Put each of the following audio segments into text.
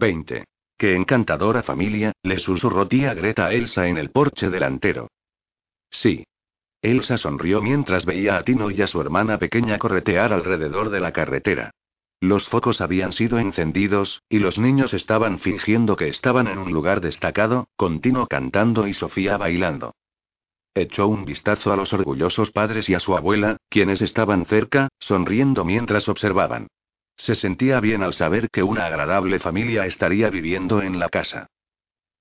20. Qué encantadora familia, le susurró tía Greta a Elsa en el porche delantero. Sí. Elsa sonrió mientras veía a Tino y a su hermana pequeña corretear alrededor de la carretera. Los focos habían sido encendidos, y los niños estaban fingiendo que estaban en un lugar destacado, con Tino cantando y Sofía bailando. Echó un vistazo a los orgullosos padres y a su abuela, quienes estaban cerca, sonriendo mientras observaban. Se sentía bien al saber que una agradable familia estaría viviendo en la casa.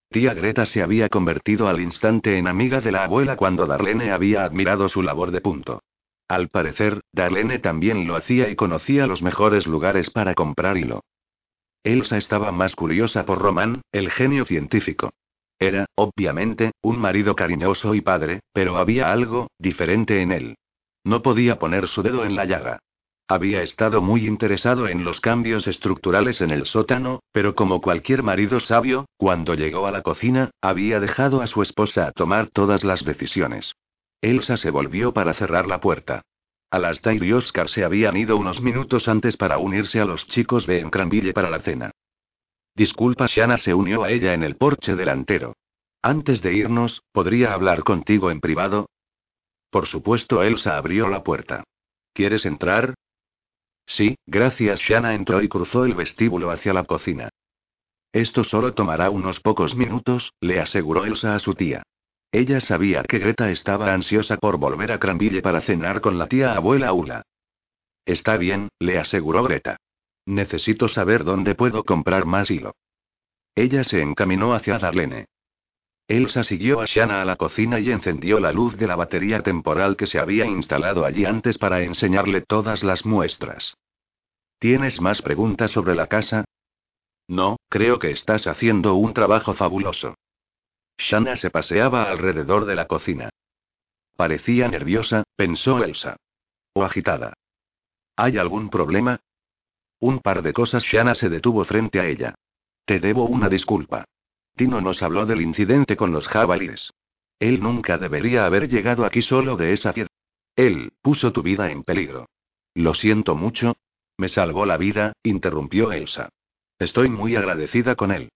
Tía Greta se había convertido al instante en amiga de la abuela cuando Darlene había admirado su labor de punto. Al parecer, Darlene también lo hacía y conocía los mejores lugares para comprar hilo. Elsa estaba más curiosa por Román, el genio científico. Era, obviamente, un marido cariñoso y padre, pero había algo, diferente en él. No podía poner su dedo en la llaga. Había estado muy interesado en los cambios estructurales en el sótano, pero como cualquier marido sabio, cuando llegó a la cocina, había dejado a su esposa a tomar todas las decisiones. Elsa se volvió para cerrar la puerta. Alastair y Oscar se habían ido unos minutos antes para unirse a los chicos de Encranville para la cena. Disculpa, Shanna se unió a ella en el porche delantero. Antes de irnos, ¿podría hablar contigo en privado? Por supuesto, Elsa abrió la puerta. ¿Quieres entrar? Sí, gracias. Shanna entró y cruzó el vestíbulo hacia la cocina. Esto solo tomará unos pocos minutos, le aseguró Elsa a su tía. Ella sabía que Greta estaba ansiosa por volver a Cranville para cenar con la tía abuela Ula. Está bien, le aseguró Greta. Necesito saber dónde puedo comprar más hilo. Ella se encaminó hacia Darlene. Elsa siguió a Shanna a la cocina y encendió la luz de la batería temporal que se había instalado allí antes para enseñarle todas las muestras. ¿Tienes más preguntas sobre la casa? No, creo que estás haciendo un trabajo fabuloso. Shanna se paseaba alrededor de la cocina. Parecía nerviosa, pensó Elsa. O agitada. ¿Hay algún problema? Un par de cosas. Shanna se detuvo frente a ella. Te debo una disculpa. Tino nos habló del incidente con los jabalíes. Él nunca debería haber llegado aquí solo de esa fiesta. Él, puso tu vida en peligro. Lo siento mucho. Me salvó la vida, interrumpió Elsa. Estoy muy agradecida con él.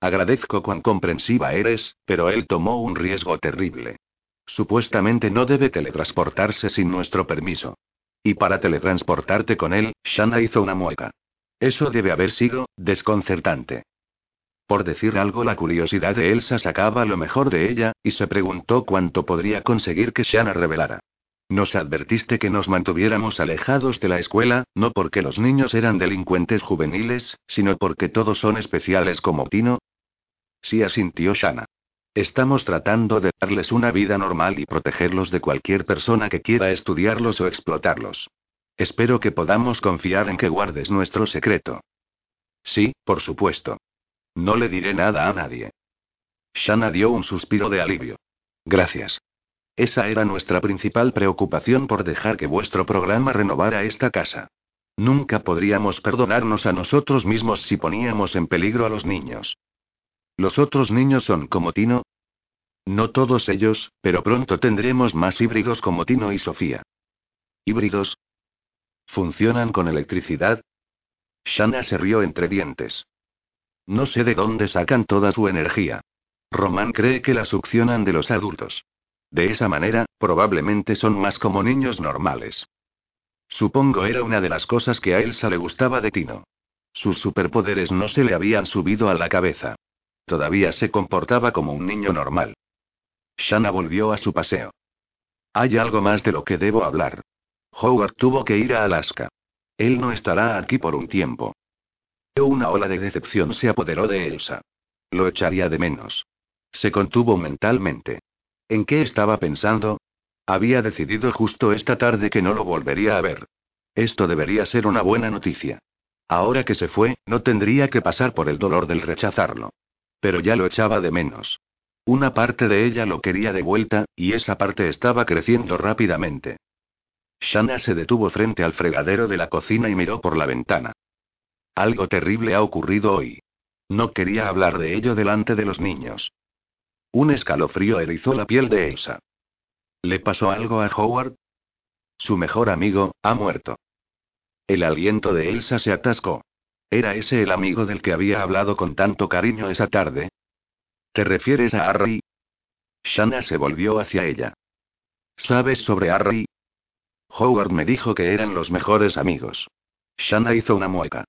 Agradezco cuán comprensiva eres, pero él tomó un riesgo terrible. Supuestamente no debe teletransportarse sin nuestro permiso. Y para teletransportarte con él, Shanna hizo una mueca. Eso debe haber sido, desconcertante. Por decir algo, la curiosidad de Elsa sacaba lo mejor de ella, y se preguntó cuánto podría conseguir que Shanna revelara. Nos advertiste que nos mantuviéramos alejados de la escuela, no porque los niños eran delincuentes juveniles, sino porque todos son especiales como Tino. Sí asintió Shanna. Estamos tratando de darles una vida normal y protegerlos de cualquier persona que quiera estudiarlos o explotarlos. Espero que podamos confiar en que guardes nuestro secreto. Sí, por supuesto. No le diré nada a nadie. Shanna dio un suspiro de alivio. Gracias. Esa era nuestra principal preocupación por dejar que vuestro programa renovara esta casa. Nunca podríamos perdonarnos a nosotros mismos si poníamos en peligro a los niños. ¿Los otros niños son como Tino? No todos ellos, pero pronto tendremos más híbridos como Tino y Sofía. ¿Híbridos? ¿Funcionan con electricidad? Shanna se rió entre dientes. No sé de dónde sacan toda su energía. Román cree que la succionan de los adultos. De esa manera, probablemente son más como niños normales. Supongo era una de las cosas que a Elsa le gustaba de Tino. Sus superpoderes no se le habían subido a la cabeza. Todavía se comportaba como un niño normal. Shanna volvió a su paseo. Hay algo más de lo que debo hablar. Howard tuvo que ir a Alaska. Él no estará aquí por un tiempo. Una ola de decepción se apoderó de Elsa. Lo echaría de menos. Se contuvo mentalmente. ¿En qué estaba pensando? Había decidido justo esta tarde que no lo volvería a ver. Esto debería ser una buena noticia. Ahora que se fue, no tendría que pasar por el dolor del rechazarlo. Pero ya lo echaba de menos. Una parte de ella lo quería de vuelta, y esa parte estaba creciendo rápidamente. Shanna se detuvo frente al fregadero de la cocina y miró por la ventana. Algo terrible ha ocurrido hoy. No quería hablar de ello delante de los niños. Un escalofrío erizó la piel de Elsa. ¿Le pasó algo a Howard? Su mejor amigo, ha muerto. El aliento de Elsa se atascó. ¿Era ese el amigo del que había hablado con tanto cariño esa tarde? ¿Te refieres a Harry? Shanna se volvió hacia ella. ¿Sabes sobre Harry? Howard me dijo que eran los mejores amigos. Shanna hizo una mueca.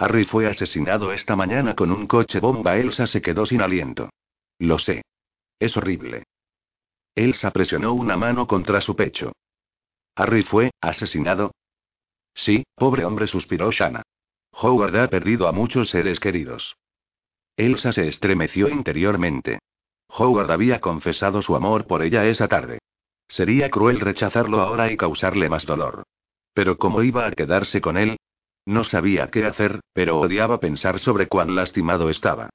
Harry fue asesinado esta mañana con un coche bomba. Elsa se quedó sin aliento. Lo sé. Es horrible. Elsa presionó una mano contra su pecho. ¿Harry fue asesinado? Sí, pobre hombre, suspiró Shanna. Howard ha perdido a muchos seres queridos. Elsa se estremeció interiormente. Howard había confesado su amor por ella esa tarde. Sería cruel rechazarlo ahora y causarle más dolor. Pero ¿cómo iba a quedarse con él? No sabía qué hacer, pero odiaba pensar sobre cuán lastimado estaba.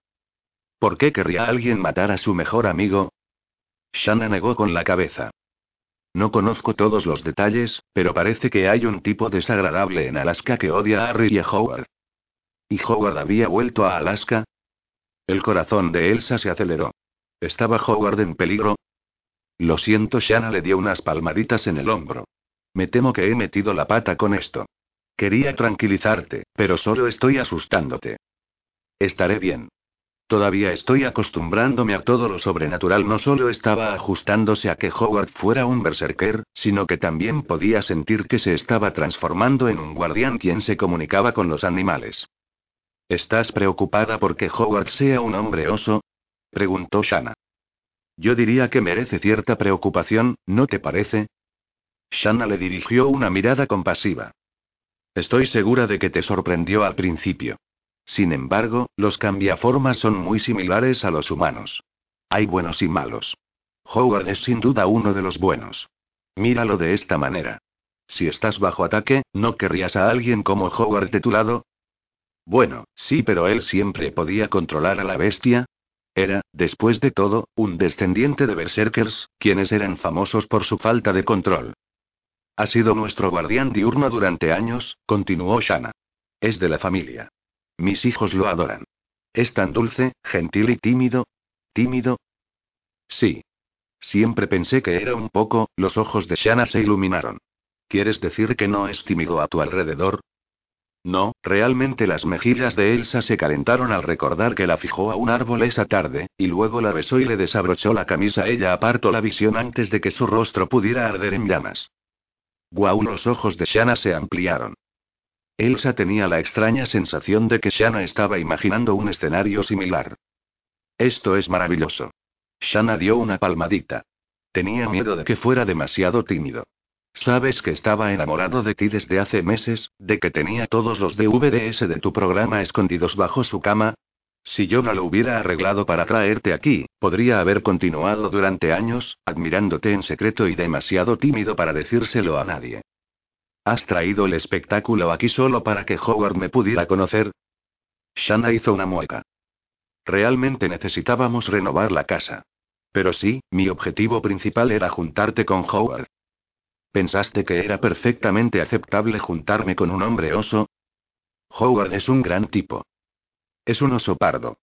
¿Por qué querría alguien matar a su mejor amigo? Shanna negó con la cabeza. No conozco todos los detalles, pero parece que hay un tipo desagradable en Alaska que odia a Harry y a Howard. ¿Y Howard había vuelto a Alaska? El corazón de Elsa se aceleró. ¿Estaba Howard en peligro? Lo siento, Shanna le dio unas palmaditas en el hombro. Me temo que he metido la pata con esto. Quería tranquilizarte, pero solo estoy asustándote. Estaré bien. Todavía estoy acostumbrándome a todo lo sobrenatural. No solo estaba ajustándose a que Howard fuera un berserker, sino que también podía sentir que se estaba transformando en un guardián quien se comunicaba con los animales. ¿Estás preocupada porque Howard sea un hombre oso? preguntó Shanna. Yo diría que merece cierta preocupación, ¿no te parece? Shanna le dirigió una mirada compasiva. Estoy segura de que te sorprendió al principio. Sin embargo, los cambiaformas son muy similares a los humanos. Hay buenos y malos. Howard es sin duda uno de los buenos. Míralo de esta manera. Si estás bajo ataque, ¿no querrías a alguien como Howard de tu lado? Bueno, sí, pero él siempre podía controlar a la bestia. Era, después de todo, un descendiente de berserkers, quienes eran famosos por su falta de control. Ha sido nuestro guardián diurno durante años, continuó Shanna. Es de la familia. Mis hijos lo adoran. Es tan dulce, gentil y tímido. ¿Tímido? Sí. Siempre pensé que era un poco, los ojos de Shanna se iluminaron. ¿Quieres decir que no es tímido a tu alrededor? No, realmente las mejillas de Elsa se calentaron al recordar que la fijó a un árbol esa tarde, y luego la besó y le desabrochó la camisa. Ella apartó la visión antes de que su rostro pudiera arder en llamas. Guau, los ojos de Shanna se ampliaron. Elsa tenía la extraña sensación de que Shanna estaba imaginando un escenario similar. Esto es maravilloso. Shanna dio una palmadita. Tenía miedo de que fuera demasiado tímido. Sabes que estaba enamorado de ti desde hace meses, de que tenía todos los DVDs de tu programa escondidos bajo su cama. Si yo no lo hubiera arreglado para traerte aquí, podría haber continuado durante años, admirándote en secreto y demasiado tímido para decírselo a nadie. ¿Has traído el espectáculo aquí solo para que Howard me pudiera conocer? Shanna hizo una mueca. Realmente necesitábamos renovar la casa. Pero sí, mi objetivo principal era juntarte con Howard. ¿Pensaste que era perfectamente aceptable juntarme con un hombre oso? Howard es un gran tipo. Es un oso pardo.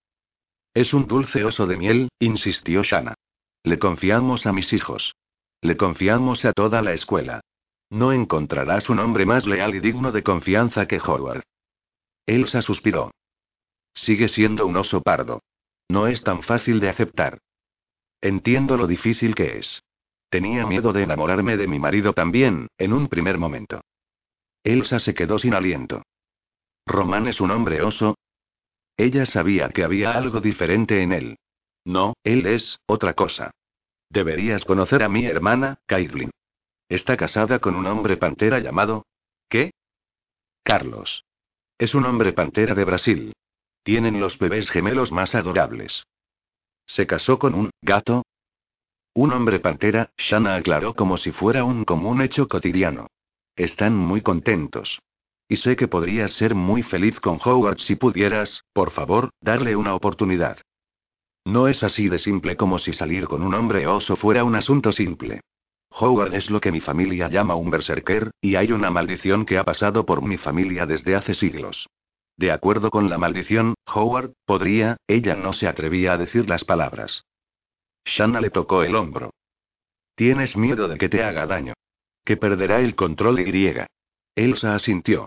Es un dulce oso de miel, insistió Shanna. Le confiamos a mis hijos. Le confiamos a toda la escuela. No encontrarás un hombre más leal y digno de confianza que Howard. Elsa suspiró. Sigue siendo un oso pardo. No es tan fácil de aceptar. Entiendo lo difícil que es. Tenía miedo de enamorarme de mi marido también, en un primer momento. Elsa se quedó sin aliento. ¿Román es un hombre oso? Ella sabía que había algo diferente en él. No, él es, otra cosa. Deberías conocer a mi hermana, Caitlin. Está casada con un hombre pantera llamado... ¿Qué? Carlos. Es un hombre pantera de Brasil. Tienen los bebés gemelos más adorables. ¿Se casó con un gato? Un hombre pantera, Shanna aclaró como si fuera un común hecho cotidiano. Están muy contentos. Y sé que podrías ser muy feliz con Howard si pudieras, por favor, darle una oportunidad. No es así de simple como si salir con un hombre oso fuera un asunto simple. Howard es lo que mi familia llama un berserker, y hay una maldición que ha pasado por mi familia desde hace siglos. De acuerdo con la maldición, Howard, podría, ella no se atrevía a decir las palabras. Shanna le tocó el hombro. Tienes miedo de que te haga daño. Que perderá el control y. Elsa asintió.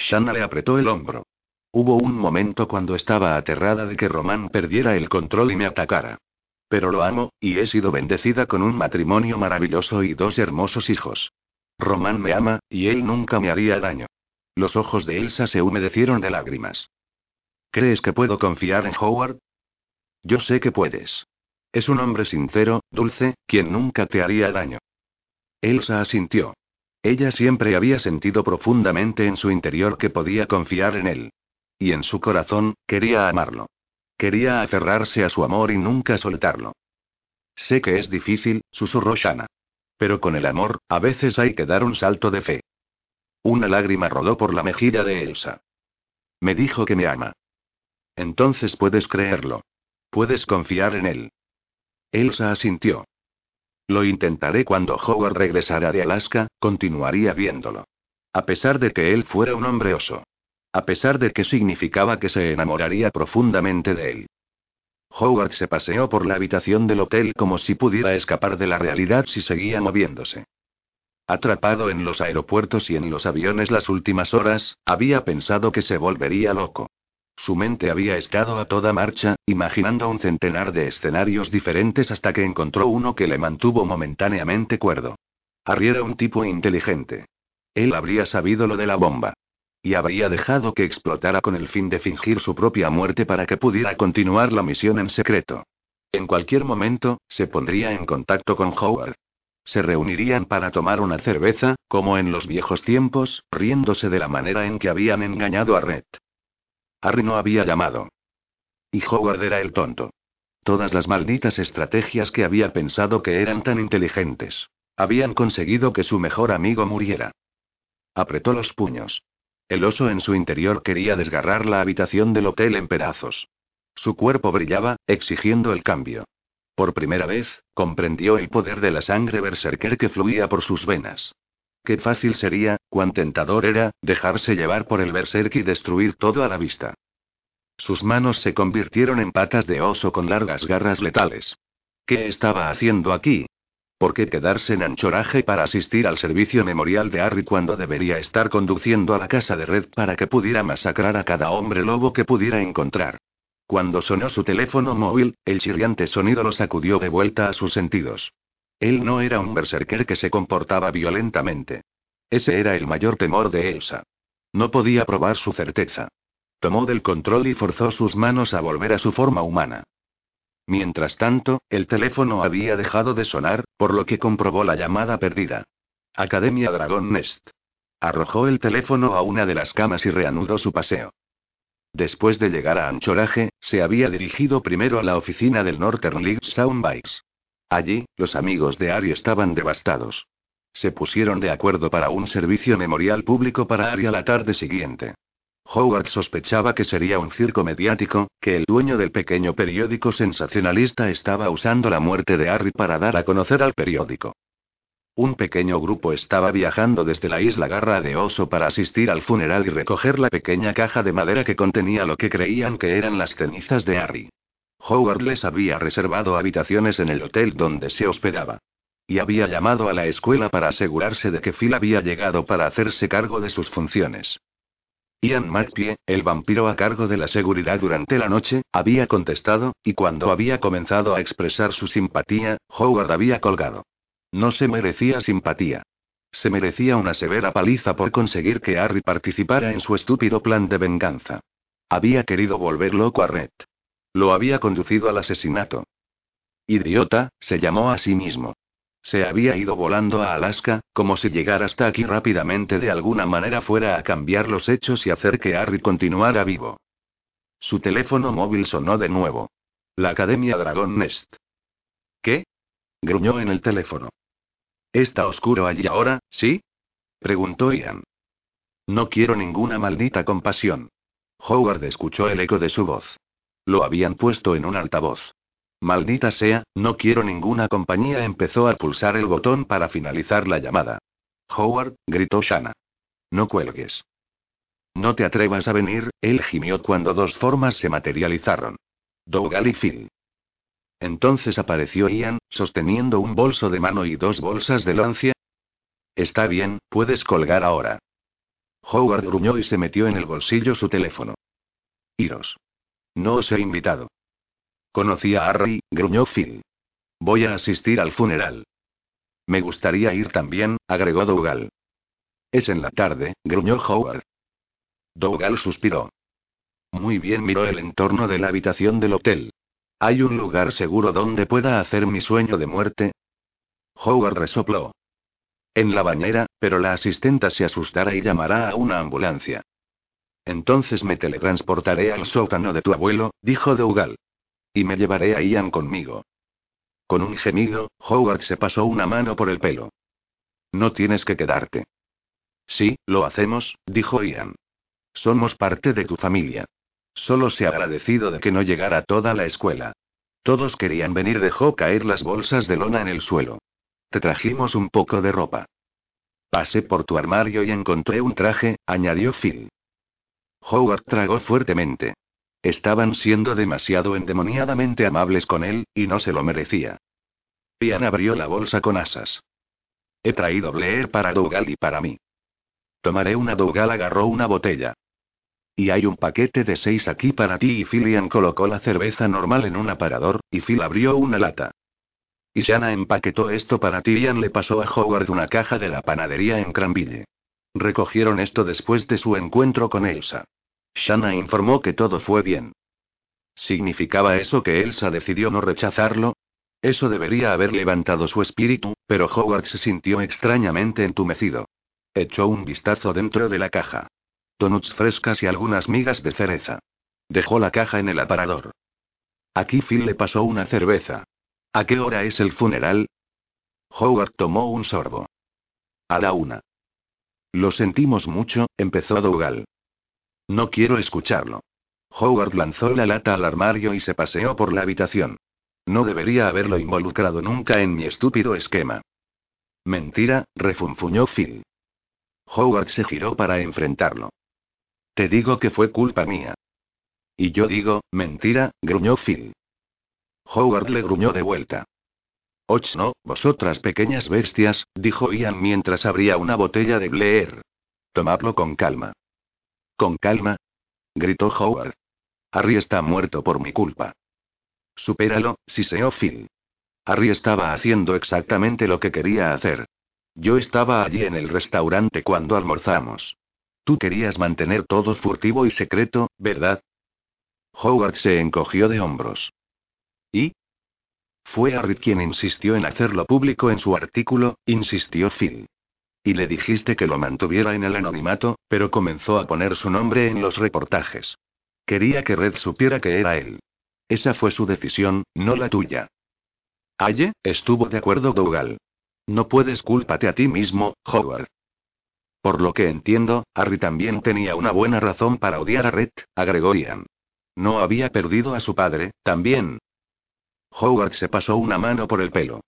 Shanna le apretó el hombro. Hubo un momento cuando estaba aterrada de que Román perdiera el control y me atacara. Pero lo amo, y he sido bendecida con un matrimonio maravilloso y dos hermosos hijos. Román me ama, y él nunca me haría daño. Los ojos de Elsa se humedecieron de lágrimas. ¿Crees que puedo confiar en Howard? Yo sé que puedes. Es un hombre sincero, dulce, quien nunca te haría daño. Elsa asintió. Ella siempre había sentido profundamente en su interior que podía confiar en él. Y en su corazón, quería amarlo. Quería aferrarse a su amor y nunca soltarlo. Sé que es difícil, susurró Shana. Pero con el amor, a veces hay que dar un salto de fe. Una lágrima rodó por la mejilla de Elsa. Me dijo que me ama. Entonces puedes creerlo. Puedes confiar en él. Elsa asintió. Lo intentaré cuando Howard regresara de Alaska, continuaría viéndolo. A pesar de que él fuera un hombre oso. A pesar de que significaba que se enamoraría profundamente de él. Howard se paseó por la habitación del hotel como si pudiera escapar de la realidad si seguía moviéndose. Atrapado en los aeropuertos y en los aviones las últimas horas, había pensado que se volvería loco. Su mente había estado a toda marcha, imaginando un centenar de escenarios diferentes hasta que encontró uno que le mantuvo momentáneamente cuerdo. Harry era un tipo inteligente. Él habría sabido lo de la bomba. Y habría dejado que explotara con el fin de fingir su propia muerte para que pudiera continuar la misión en secreto. En cualquier momento, se pondría en contacto con Howard. Se reunirían para tomar una cerveza, como en los viejos tiempos, riéndose de la manera en que habían engañado a Red. Harry no había llamado. Y Howard era el tonto. Todas las malditas estrategias que había pensado que eran tan inteligentes. Habían conseguido que su mejor amigo muriera. Apretó los puños. El oso en su interior quería desgarrar la habitación del hotel en pedazos. Su cuerpo brillaba, exigiendo el cambio. Por primera vez, comprendió el poder de la sangre berserker que fluía por sus venas. Qué fácil sería, cuán tentador era, dejarse llevar por el berserk y destruir todo a la vista. Sus manos se convirtieron en patas de oso con largas garras letales. ¿Qué estaba haciendo aquí? ¿Por qué quedarse en anchoraje para asistir al servicio memorial de Harry cuando debería estar conduciendo a la casa de Red para que pudiera masacrar a cada hombre lobo que pudiera encontrar? Cuando sonó su teléfono móvil, el chirriante sonido lo sacudió de vuelta a sus sentidos. Él no era un berserker que se comportaba violentamente. Ese era el mayor temor de Elsa. No podía probar su certeza. Tomó del control y forzó sus manos a volver a su forma humana. Mientras tanto, el teléfono había dejado de sonar, por lo que comprobó la llamada perdida. Academia Dragon Nest. Arrojó el teléfono a una de las camas y reanudó su paseo. Después de llegar a Anchoraje, se había dirigido primero a la oficina del Northern League Soundbikes. Allí, los amigos de Ari estaban devastados. Se pusieron de acuerdo para un servicio memorial público para Ari a la tarde siguiente. Howard sospechaba que sería un circo mediático, que el dueño del pequeño periódico sensacionalista estaba usando la muerte de Harry para dar a conocer al periódico. Un pequeño grupo estaba viajando desde la isla Garra de Oso para asistir al funeral y recoger la pequeña caja de madera que contenía lo que creían que eran las cenizas de Harry. Howard les había reservado habitaciones en el hotel donde se hospedaba. Y había llamado a la escuela para asegurarse de que Phil había llegado para hacerse cargo de sus funciones. Ian Magpie, el vampiro a cargo de la seguridad durante la noche, había contestado, y cuando había comenzado a expresar su simpatía, Howard había colgado. No se merecía simpatía. Se merecía una severa paliza por conseguir que Harry participara en su estúpido plan de venganza. Había querido volver loco a Red. Lo había conducido al asesinato. Idiota, se llamó a sí mismo. Se había ido volando a Alaska, como si llegar hasta aquí rápidamente de alguna manera fuera a cambiar los hechos y hacer que Harry continuara vivo. Su teléfono móvil sonó de nuevo. La Academia Dragon Nest. ¿Qué? gruñó en el teléfono. ¿Está oscuro allí ahora, sí? preguntó Ian. no quiero ninguna maldita compasión. Howard escuchó el eco de su voz. Lo habían puesto en un altavoz. Maldita sea, no quiero ninguna compañía. Empezó a pulsar el botón para finalizar la llamada. Howard, gritó Shanna. No cuelgues. No te atrevas a venir, él gimió cuando dos formas se materializaron. Dougal y Phil. Entonces apareció Ian, sosteniendo un bolso de mano y dos bolsas de lancia. Está bien, puedes colgar ahora. Howard gruñó y se metió en el bolsillo su teléfono. Iros. No os he invitado. Conocí a Harry, gruñó Phil. Voy a asistir al funeral. Me gustaría ir también, agregó Dougal. Es en la tarde, gruñó Howard. Dougal suspiró. Muy bien miró el entorno de la habitación del hotel. ¿Hay un lugar seguro donde pueda hacer mi sueño de muerte? Howard resopló. En la bañera, pero la asistenta se asustará y llamará a una ambulancia. Entonces me teletransportaré al sótano de tu abuelo, dijo Dougal. Y me llevaré a Ian conmigo. Con un gemido, Howard se pasó una mano por el pelo. No tienes que quedarte. Sí, lo hacemos, dijo Ian. Somos parte de tu familia. Solo se ha agradecido de que no llegara toda la escuela. Todos querían venir, dejó caer las bolsas de lona en el suelo. Te trajimos un poco de ropa. Pasé por tu armario y encontré un traje, añadió Phil. Howard tragó fuertemente. Estaban siendo demasiado endemoniadamente amables con él, y no se lo merecía. Ian abrió la bolsa con asas. He traído Blair para Dougal y para mí. Tomaré una Dougal agarró una botella. Y hay un paquete de seis aquí para ti y Phil Ian colocó la cerveza normal en un aparador, y Phil abrió una lata. Y Shanna empaquetó esto para ti. Ian le pasó a Howard una caja de la panadería en Cranville. Recogieron esto después de su encuentro con Elsa. Shanna informó que todo fue bien. ¿Significaba eso que Elsa decidió no rechazarlo? Eso debería haber levantado su espíritu, pero Howard se sintió extrañamente entumecido. Echó un vistazo dentro de la caja. Donuts frescas y algunas migas de cereza. Dejó la caja en el aparador. Aquí Phil le pasó una cerveza. ¿A qué hora es el funeral? Howard tomó un sorbo. A la una. Lo sentimos mucho, empezó Dougal. No quiero escucharlo. Howard lanzó la lata al armario y se paseó por la habitación. No debería haberlo involucrado nunca en mi estúpido esquema. Mentira, refunfuñó Phil. Howard se giró para enfrentarlo. Te digo que fue culpa mía. Y yo digo, mentira, gruñó Phil. Howard le gruñó de vuelta. Och no, vosotras pequeñas bestias, dijo Ian mientras abría una botella de Blair. Tomadlo con calma. Con calma. Gritó Howard. Harry está muerto por mi culpa. Supéralo, siseó Phil. Harry estaba haciendo exactamente lo que quería hacer. Yo estaba allí en el restaurante cuando almorzamos. Tú querías mantener todo furtivo y secreto, ¿verdad? Howard se encogió de hombros. ¿Y? Fue Harry quien insistió en hacerlo público en su artículo, insistió Phil. Y le dijiste que lo mantuviera en el anonimato, pero comenzó a poner su nombre en los reportajes. Quería que Red supiera que era él. Esa fue su decisión, no la tuya. Aye, estuvo de acuerdo Dougal. No puedes culparte a ti mismo, Howard. Por lo que entiendo, Harry también tenía una buena razón para odiar a Red, agregó Ian. No había perdido a su padre, también. Howard se pasó una mano por el pelo.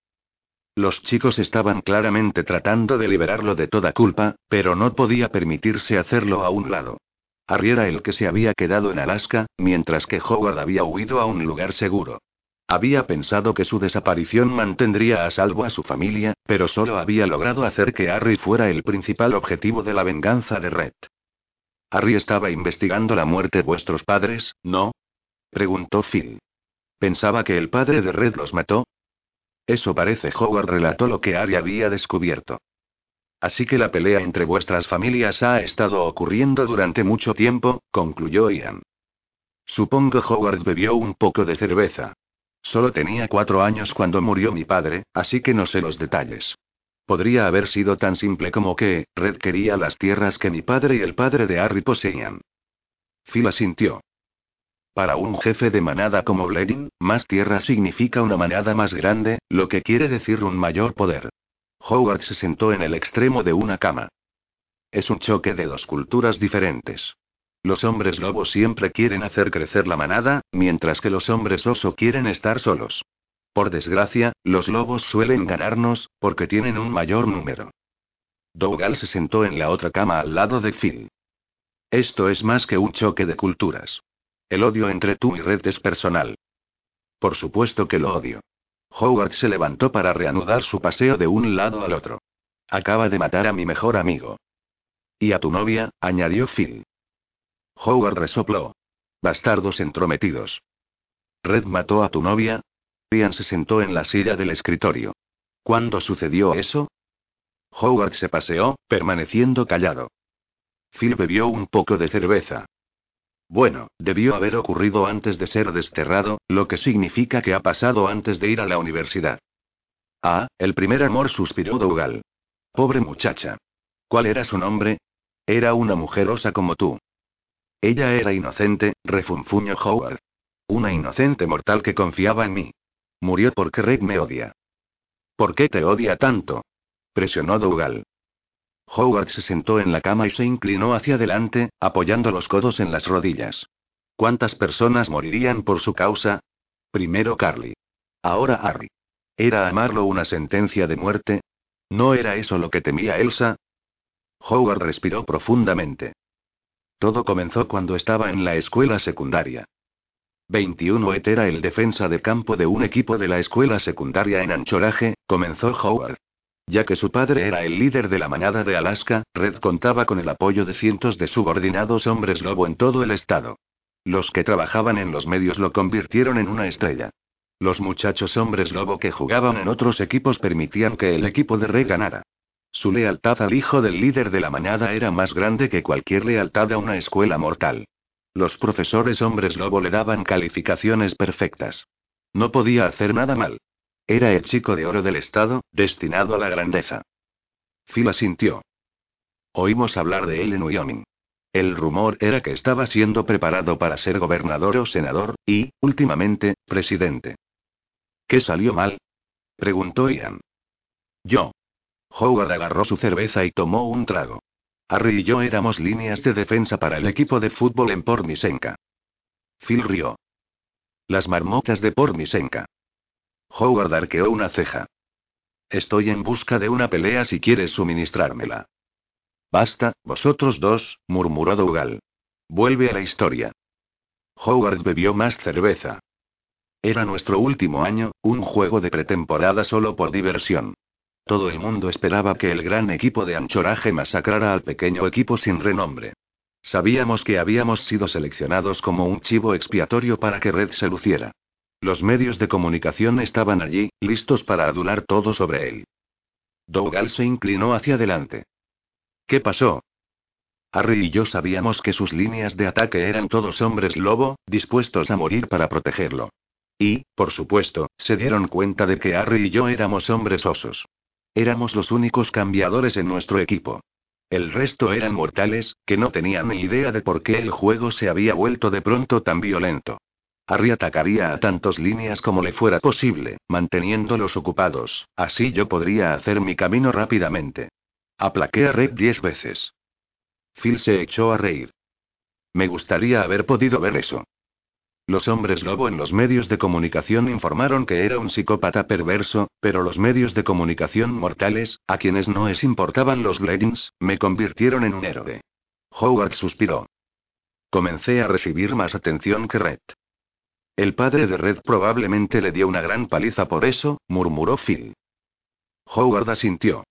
Los chicos estaban claramente tratando de liberarlo de toda culpa, pero no podía permitirse hacerlo a un lado. Harry era el que se había quedado en Alaska, mientras que Howard había huido a un lugar seguro. Había pensado que su desaparición mantendría a salvo a su familia, pero solo había logrado hacer que Harry fuera el principal objetivo de la venganza de Red. Harry estaba investigando la muerte de vuestros padres, ¿no? preguntó Phil. Pensaba que el padre de Red los mató, eso parece. Howard relató lo que Ari había descubierto. Así que la pelea entre vuestras familias ha estado ocurriendo durante mucho tiempo, concluyó Ian. Supongo Howard bebió un poco de cerveza. Solo tenía cuatro años cuando murió mi padre, así que no sé los detalles. Podría haber sido tan simple como que, Red quería las tierras que mi padre y el padre de Harry poseían. Phil asintió. Para un jefe de manada como Bledin, más tierra significa una manada más grande, lo que quiere decir un mayor poder. Howard se sentó en el extremo de una cama. Es un choque de dos culturas diferentes. Los hombres lobo siempre quieren hacer crecer la manada, mientras que los hombres oso quieren estar solos. Por desgracia, los lobos suelen ganarnos, porque tienen un mayor número. Dougal se sentó en la otra cama al lado de Phil. Esto es más que un choque de culturas. El odio entre tú y Red es personal. Por supuesto que lo odio. Howard se levantó para reanudar su paseo de un lado al otro. Acaba de matar a mi mejor amigo. Y a tu novia, añadió Phil. Howard resopló. Bastardos entrometidos. Red mató a tu novia. Ian se sentó en la silla del escritorio. ¿Cuándo sucedió eso? Howard se paseó, permaneciendo callado. Phil bebió un poco de cerveza. Bueno, debió haber ocurrido antes de ser desterrado, lo que significa que ha pasado antes de ir a la universidad. Ah, el primer amor suspiró Dougal. Pobre muchacha. ¿Cuál era su nombre? Era una mujer osa como tú. Ella era inocente, refunfuñó Howard. Una inocente mortal que confiaba en mí. Murió porque Red me odia. ¿Por qué te odia tanto? Presionó Dougal. Howard se sentó en la cama y se inclinó hacia adelante, apoyando los codos en las rodillas. ¿Cuántas personas morirían por su causa? Primero Carly. Ahora Harry. ¿Era amarlo una sentencia de muerte? ¿No era eso lo que temía Elsa? Howard respiró profundamente. Todo comenzó cuando estaba en la escuela secundaria. 21 Et era el defensa de campo de un equipo de la escuela secundaria en Anchorage, comenzó Howard. Ya que su padre era el líder de la manada de Alaska, Red contaba con el apoyo de cientos de subordinados hombres lobo en todo el estado. Los que trabajaban en los medios lo convirtieron en una estrella. Los muchachos hombres lobo que jugaban en otros equipos permitían que el equipo de Red ganara. Su lealtad al hijo del líder de la manada era más grande que cualquier lealtad a una escuela mortal. Los profesores hombres lobo le daban calificaciones perfectas. No podía hacer nada mal. Era el chico de oro del Estado, destinado a la grandeza. Phil asintió. Oímos hablar de él en Wyoming. El rumor era que estaba siendo preparado para ser gobernador o senador, y, últimamente, presidente. ¿Qué salió mal? preguntó Ian. Yo. Howard agarró su cerveza y tomó un trago. Harry y yo éramos líneas de defensa para el equipo de fútbol en Port Misenka. Phil rió. Las marmotas de Port Misenka. Howard arqueó una ceja. Estoy en busca de una pelea si quieres suministrármela. Basta, vosotros dos, murmuró Dougal. Vuelve a la historia. Howard bebió más cerveza. Era nuestro último año, un juego de pretemporada solo por diversión. Todo el mundo esperaba que el gran equipo de Anchoraje masacrara al pequeño equipo sin renombre. Sabíamos que habíamos sido seleccionados como un chivo expiatorio para que Red se luciera. Los medios de comunicación estaban allí, listos para adular todo sobre él. Dougal se inclinó hacia adelante. ¿Qué pasó? Harry y yo sabíamos que sus líneas de ataque eran todos hombres lobo, dispuestos a morir para protegerlo. Y, por supuesto, se dieron cuenta de que Harry y yo éramos hombres osos. Éramos los únicos cambiadores en nuestro equipo. El resto eran mortales, que no tenían ni idea de por qué el juego se había vuelto de pronto tan violento. Harry atacaría a tantos líneas como le fuera posible, manteniéndolos ocupados, así yo podría hacer mi camino rápidamente. Aplaqué a Red diez veces. Phil se echó a reír. Me gustaría haber podido ver eso. Los hombres lobo en los medios de comunicación informaron que era un psicópata perverso, pero los medios de comunicación mortales, a quienes no les importaban los leggings, me convirtieron en un héroe. Howard suspiró. Comencé a recibir más atención que Red. El padre de Red probablemente le dio una gran paliza por eso, murmuró Phil. Howard asintió.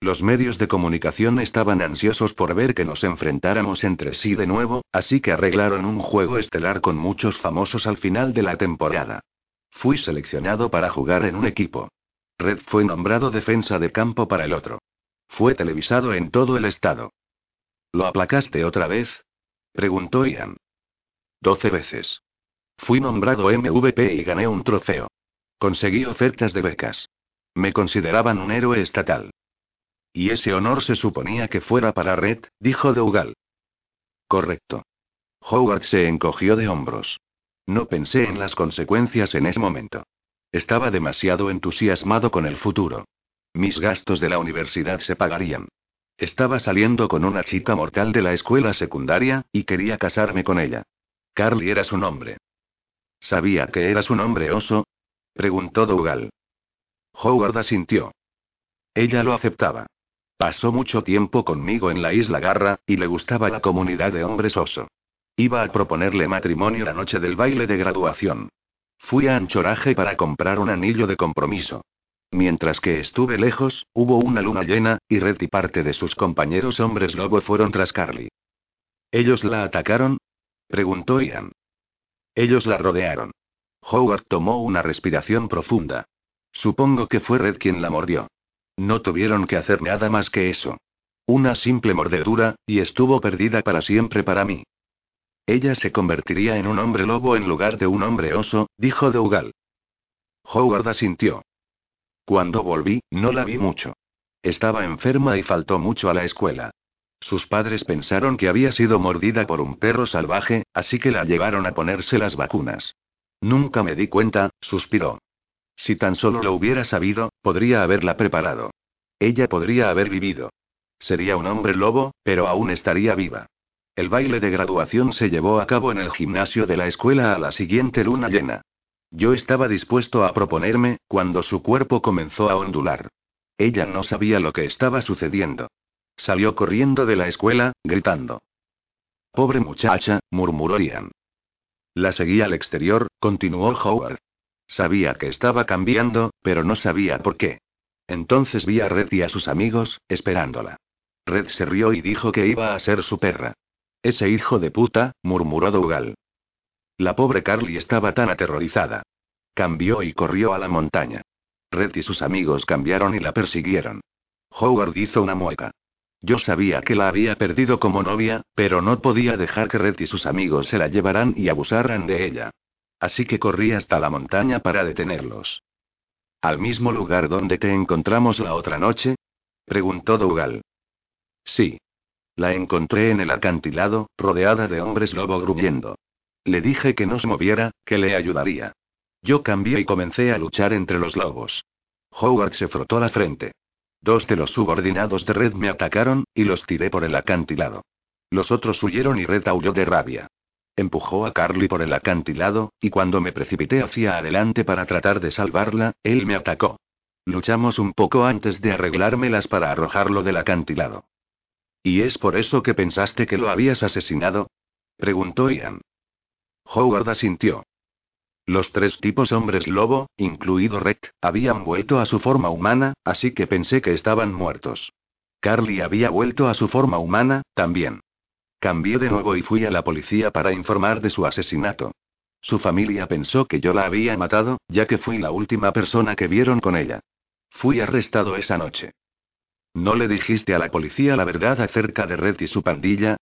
Los medios de comunicación estaban ansiosos por ver que nos enfrentáramos entre sí de nuevo, así que arreglaron un juego estelar con muchos famosos al final de la temporada. Fui seleccionado para jugar en un equipo. Red fue nombrado defensa de campo para el otro. Fue televisado en todo el estado. ¿Lo aplacaste otra vez? preguntó Ian. Doce veces. Fui nombrado MVP y gané un trofeo. Conseguí ofertas de becas. Me consideraban un héroe estatal. Y ese honor se suponía que fuera para Red, dijo Dougal. Correcto. Howard se encogió de hombros. No pensé en las consecuencias en ese momento. Estaba demasiado entusiasmado con el futuro. Mis gastos de la universidad se pagarían. Estaba saliendo con una chica mortal de la escuela secundaria, y quería casarme con ella. Carly era su nombre. ¿Sabía que era su nombre oso? Preguntó Dougal. Howard asintió. Ella lo aceptaba. Pasó mucho tiempo conmigo en la isla Garra, y le gustaba la comunidad de hombres oso. Iba a proponerle matrimonio la noche del baile de graduación. Fui a Anchoraje para comprar un anillo de compromiso. Mientras que estuve lejos, hubo una luna llena, y Red y parte de sus compañeros hombres lobo fueron tras Carly. ¿Ellos la atacaron? preguntó Ian. Ellos la rodearon. Howard tomó una respiración profunda. Supongo que fue Red quien la mordió. No tuvieron que hacer nada más que eso. Una simple mordedura, y estuvo perdida para siempre para mí. Ella se convertiría en un hombre lobo en lugar de un hombre oso, dijo Dougal. Howard asintió. Cuando volví, no la vi mucho. Estaba enferma y faltó mucho a la escuela. Sus padres pensaron que había sido mordida por un perro salvaje, así que la llevaron a ponerse las vacunas. Nunca me di cuenta, suspiró. Si tan solo lo hubiera sabido, podría haberla preparado. Ella podría haber vivido. Sería un hombre lobo, pero aún estaría viva. El baile de graduación se llevó a cabo en el gimnasio de la escuela a la siguiente luna llena. Yo estaba dispuesto a proponerme, cuando su cuerpo comenzó a ondular. Ella no sabía lo que estaba sucediendo. Salió corriendo de la escuela, gritando. Pobre muchacha, murmuró Ian. La seguí al exterior, continuó Howard. Sabía que estaba cambiando, pero no sabía por qué. Entonces vi a Red y a sus amigos, esperándola. Red se rió y dijo que iba a ser su perra. Ese hijo de puta, murmuró Dougal. La pobre Carly estaba tan aterrorizada. Cambió y corrió a la montaña. Red y sus amigos cambiaron y la persiguieron. Howard hizo una mueca. Yo sabía que la había perdido como novia, pero no podía dejar que Red y sus amigos se la llevaran y abusaran de ella. Así que corrí hasta la montaña para detenerlos. ¿Al mismo lugar donde te encontramos la otra noche? preguntó Dougal. Sí. La encontré en el acantilado, rodeada de hombres lobo gruñendo. Le dije que no se moviera, que le ayudaría. Yo cambié y comencé a luchar entre los lobos. Howard se frotó la frente. Dos de los subordinados de Red me atacaron, y los tiré por el acantilado. Los otros huyeron y Red aulló de rabia. Empujó a Carly por el acantilado, y cuando me precipité hacia adelante para tratar de salvarla, él me atacó. Luchamos un poco antes de arreglármelas para arrojarlo del acantilado. ¿Y es por eso que pensaste que lo habías asesinado? preguntó Ian. Howard asintió. Los tres tipos hombres lobo, incluido Red, habían vuelto a su forma humana, así que pensé que estaban muertos. Carly había vuelto a su forma humana, también. Cambié de nuevo y fui a la policía para informar de su asesinato. Su familia pensó que yo la había matado, ya que fui la última persona que vieron con ella. Fui arrestado esa noche. ¿No le dijiste a la policía la verdad acerca de Red y su pandilla?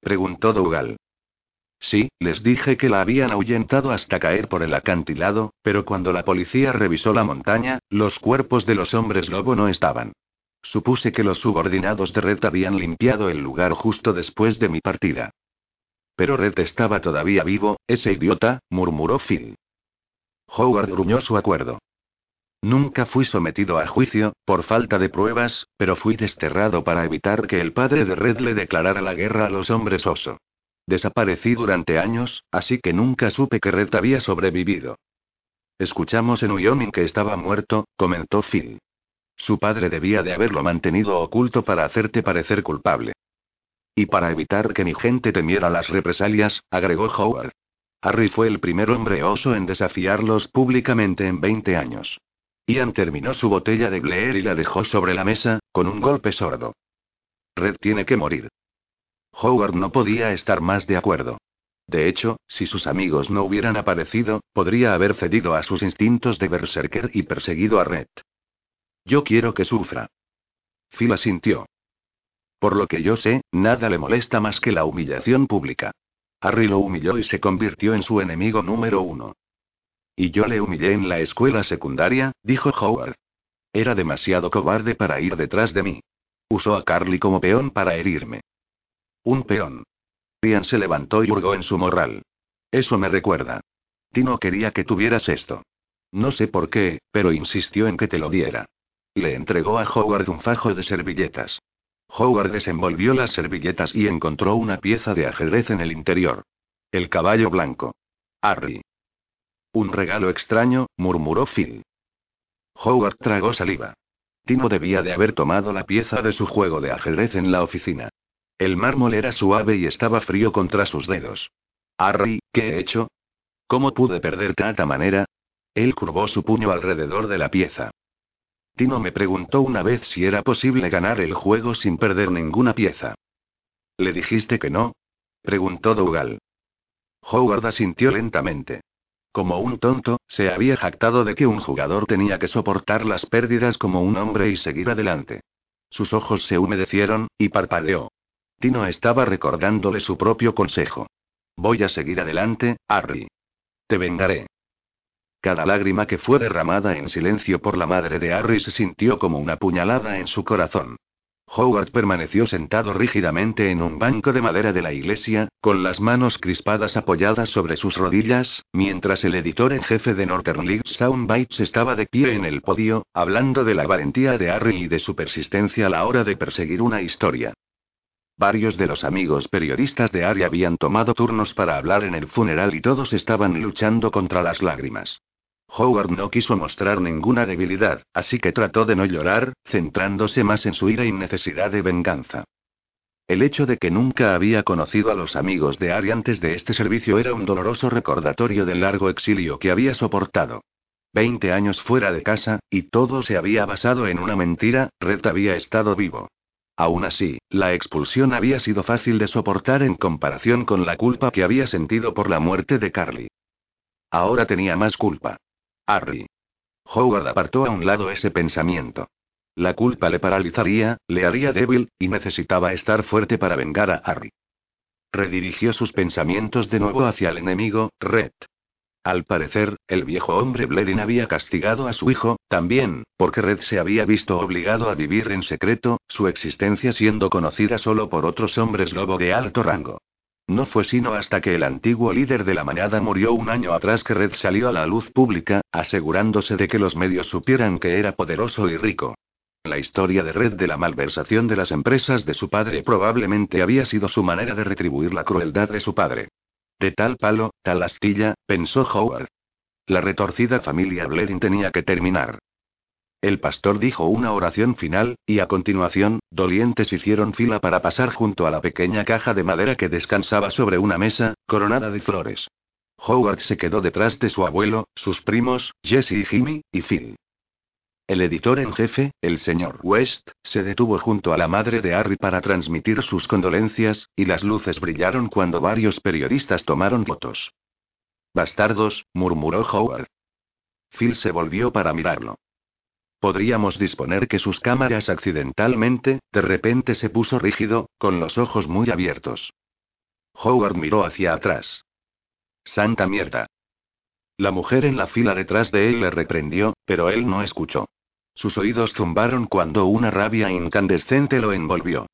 preguntó Dougal. Sí, les dije que la habían ahuyentado hasta caer por el acantilado, pero cuando la policía revisó la montaña, los cuerpos de los hombres lobo no estaban. Supuse que los subordinados de Red habían limpiado el lugar justo después de mi partida. Pero Red estaba todavía vivo, ese idiota, murmuró Phil. Howard gruñó su acuerdo. Nunca fui sometido a juicio, por falta de pruebas, pero fui desterrado para evitar que el padre de Red le declarara la guerra a los hombres oso. Desaparecí durante años, así que nunca supe que Red había sobrevivido. Escuchamos en Wyoming que estaba muerto, comentó Phil. Su padre debía de haberlo mantenido oculto para hacerte parecer culpable. Y para evitar que mi gente temiera las represalias, agregó Howard. Harry fue el primer hombre oso en desafiarlos públicamente en 20 años. Ian terminó su botella de Blair y la dejó sobre la mesa, con un golpe sordo. Red tiene que morir. Howard no podía estar más de acuerdo. De hecho, si sus amigos no hubieran aparecido, podría haber cedido a sus instintos de berserker y perseguido a Red. Yo quiero que sufra. Phil asintió. Por lo que yo sé, nada le molesta más que la humillación pública. Harry lo humilló y se convirtió en su enemigo número uno. Y yo le humillé en la escuela secundaria, dijo Howard. Era demasiado cobarde para ir detrás de mí. Usó a Carly como peón para herirme. Un peón. Ian se levantó y hurgó en su morral. Eso me recuerda. Tino quería que tuvieras esto. No sé por qué, pero insistió en que te lo diera. Le entregó a Howard un fajo de servilletas. Howard desenvolvió las servilletas y encontró una pieza de ajedrez en el interior. El caballo blanco. Harry. Un regalo extraño, murmuró Phil. Howard tragó saliva. Timo debía de haber tomado la pieza de su juego de ajedrez en la oficina. El mármol era suave y estaba frío contra sus dedos. Harry, ¿qué he hecho? ¿Cómo pude perder tanta manera? Él curvó su puño alrededor de la pieza. Tino me preguntó una vez si era posible ganar el juego sin perder ninguna pieza. ¿Le dijiste que no? preguntó Dougal. Howard asintió lentamente. Como un tonto, se había jactado de que un jugador tenía que soportar las pérdidas como un hombre y seguir adelante. Sus ojos se humedecieron, y parpadeó. Tino estaba recordándole su propio consejo. Voy a seguir adelante, Harry. Te vengaré. Cada lágrima que fue derramada en silencio por la madre de Harry se sintió como una puñalada en su corazón. Howard permaneció sentado rígidamente en un banco de madera de la iglesia, con las manos crispadas apoyadas sobre sus rodillas, mientras el editor en jefe de Northern League Soundbites estaba de pie en el podio, hablando de la valentía de Harry y de su persistencia a la hora de perseguir una historia. Varios de los amigos periodistas de Harry habían tomado turnos para hablar en el funeral y todos estaban luchando contra las lágrimas. Howard no quiso mostrar ninguna debilidad, así que trató de no llorar, centrándose más en su ira y necesidad de venganza. El hecho de que nunca había conocido a los amigos de Ari antes de este servicio era un doloroso recordatorio del largo exilio que había soportado. Veinte años fuera de casa, y todo se había basado en una mentira, Red había estado vivo. Aún así, la expulsión había sido fácil de soportar en comparación con la culpa que había sentido por la muerte de Carly. Ahora tenía más culpa. Harry. Howard apartó a un lado ese pensamiento. La culpa le paralizaría, le haría débil, y necesitaba estar fuerte para vengar a Harry. Redirigió sus pensamientos de nuevo hacia el enemigo, Red. Al parecer, el viejo hombre Bledin había castigado a su hijo, también, porque Red se había visto obligado a vivir en secreto, su existencia siendo conocida solo por otros hombres lobo de alto rango. No fue sino hasta que el antiguo líder de la manada murió un año atrás que Red salió a la luz pública, asegurándose de que los medios supieran que era poderoso y rico. La historia de Red de la malversación de las empresas de su padre probablemente había sido su manera de retribuir la crueldad de su padre. De tal palo, tal astilla, pensó Howard. La retorcida familia Bledin tenía que terminar. El pastor dijo una oración final, y a continuación, dolientes hicieron fila para pasar junto a la pequeña caja de madera que descansaba sobre una mesa, coronada de flores. Howard se quedó detrás de su abuelo, sus primos, Jesse y Jimmy, y Phil. El editor en jefe, el señor West, se detuvo junto a la madre de Harry para transmitir sus condolencias, y las luces brillaron cuando varios periodistas tomaron fotos. Bastardos, murmuró Howard. Phil se volvió para mirarlo. Podríamos disponer que sus cámaras accidentalmente, de repente se puso rígido, con los ojos muy abiertos. Howard miró hacia atrás. Santa mierda. La mujer en la fila detrás de él le reprendió, pero él no escuchó. Sus oídos zumbaron cuando una rabia incandescente lo envolvió.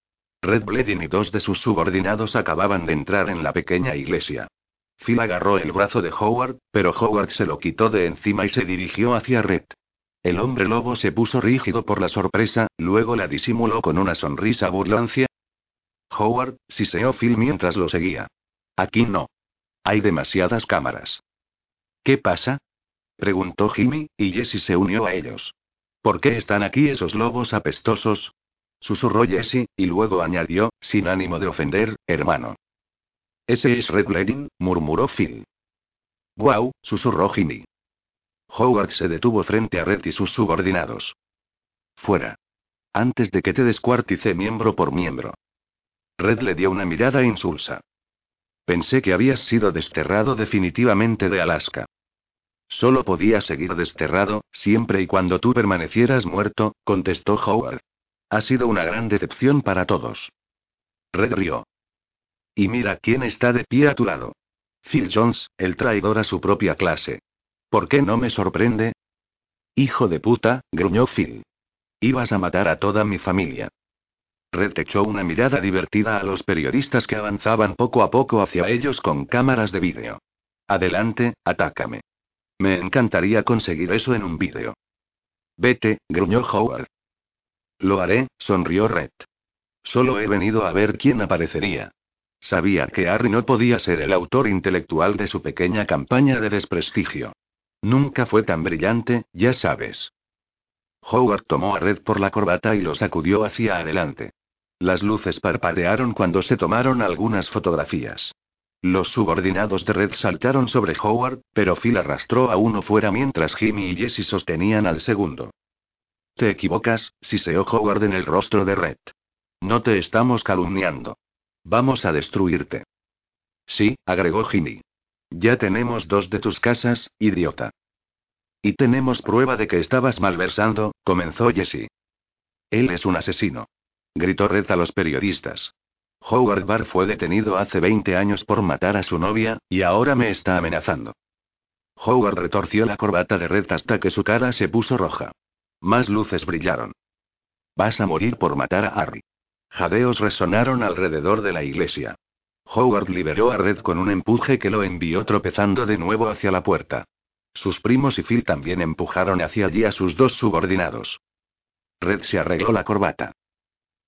Red Bledin y dos de sus subordinados acababan de entrar en la pequeña iglesia. Phil agarró el brazo de Howard, pero Howard se lo quitó de encima y se dirigió hacia Red. El hombre lobo se puso rígido por la sorpresa, luego la disimuló con una sonrisa burlancia. Howard, siseó Phil mientras lo seguía. Aquí no. Hay demasiadas cámaras. ¿Qué pasa? preguntó Jimmy, y Jesse se unió a ellos. ¿Por qué están aquí esos lobos apestosos? Susurró Jesse, y luego añadió, sin ánimo de ofender, hermano. Ese es Red Bledin, murmuró Phil. Guau, susurró Jimmy. Howard se detuvo frente a Red y sus subordinados. Fuera. Antes de que te descuartice miembro por miembro. Red le dio una mirada insulsa. Pensé que habías sido desterrado definitivamente de Alaska. Solo podía seguir desterrado, siempre y cuando tú permanecieras muerto, contestó Howard. Ha sido una gran decepción para todos. Red rió. Y mira quién está de pie a tu lado. Phil Jones, el traidor a su propia clase. ¿Por qué no me sorprende? Hijo de puta, gruñó Phil. Ibas a matar a toda mi familia. Red echó una mirada divertida a los periodistas que avanzaban poco a poco hacia ellos con cámaras de vídeo. Adelante, atácame. Me encantaría conseguir eso en un vídeo. Vete, gruñó Howard. Lo haré, sonrió Red. Solo he venido a ver quién aparecería. Sabía que Harry no podía ser el autor intelectual de su pequeña campaña de desprestigio. Nunca fue tan brillante, ya sabes. Howard tomó a Red por la corbata y lo sacudió hacia adelante. Las luces parpadearon cuando se tomaron algunas fotografías. Los subordinados de Red saltaron sobre Howard, pero Phil arrastró a uno fuera mientras Jimmy y Jesse sostenían al segundo. Te equivocas, siseó Howard en el rostro de Red. No te estamos calumniando. Vamos a destruirte. Sí, agregó Jimmy. Ya tenemos dos de tus casas, idiota. Y tenemos prueba de que estabas malversando, comenzó Jesse. Él es un asesino. Gritó Red a los periodistas. Howard Barr fue detenido hace 20 años por matar a su novia, y ahora me está amenazando. Howard retorció la corbata de Red hasta que su cara se puso roja. Más luces brillaron. Vas a morir por matar a Harry. Jadeos resonaron alrededor de la iglesia. Howard liberó a Red con un empuje que lo envió tropezando de nuevo hacia la puerta. Sus primos y Phil también empujaron hacia allí a sus dos subordinados. Red se arregló la corbata.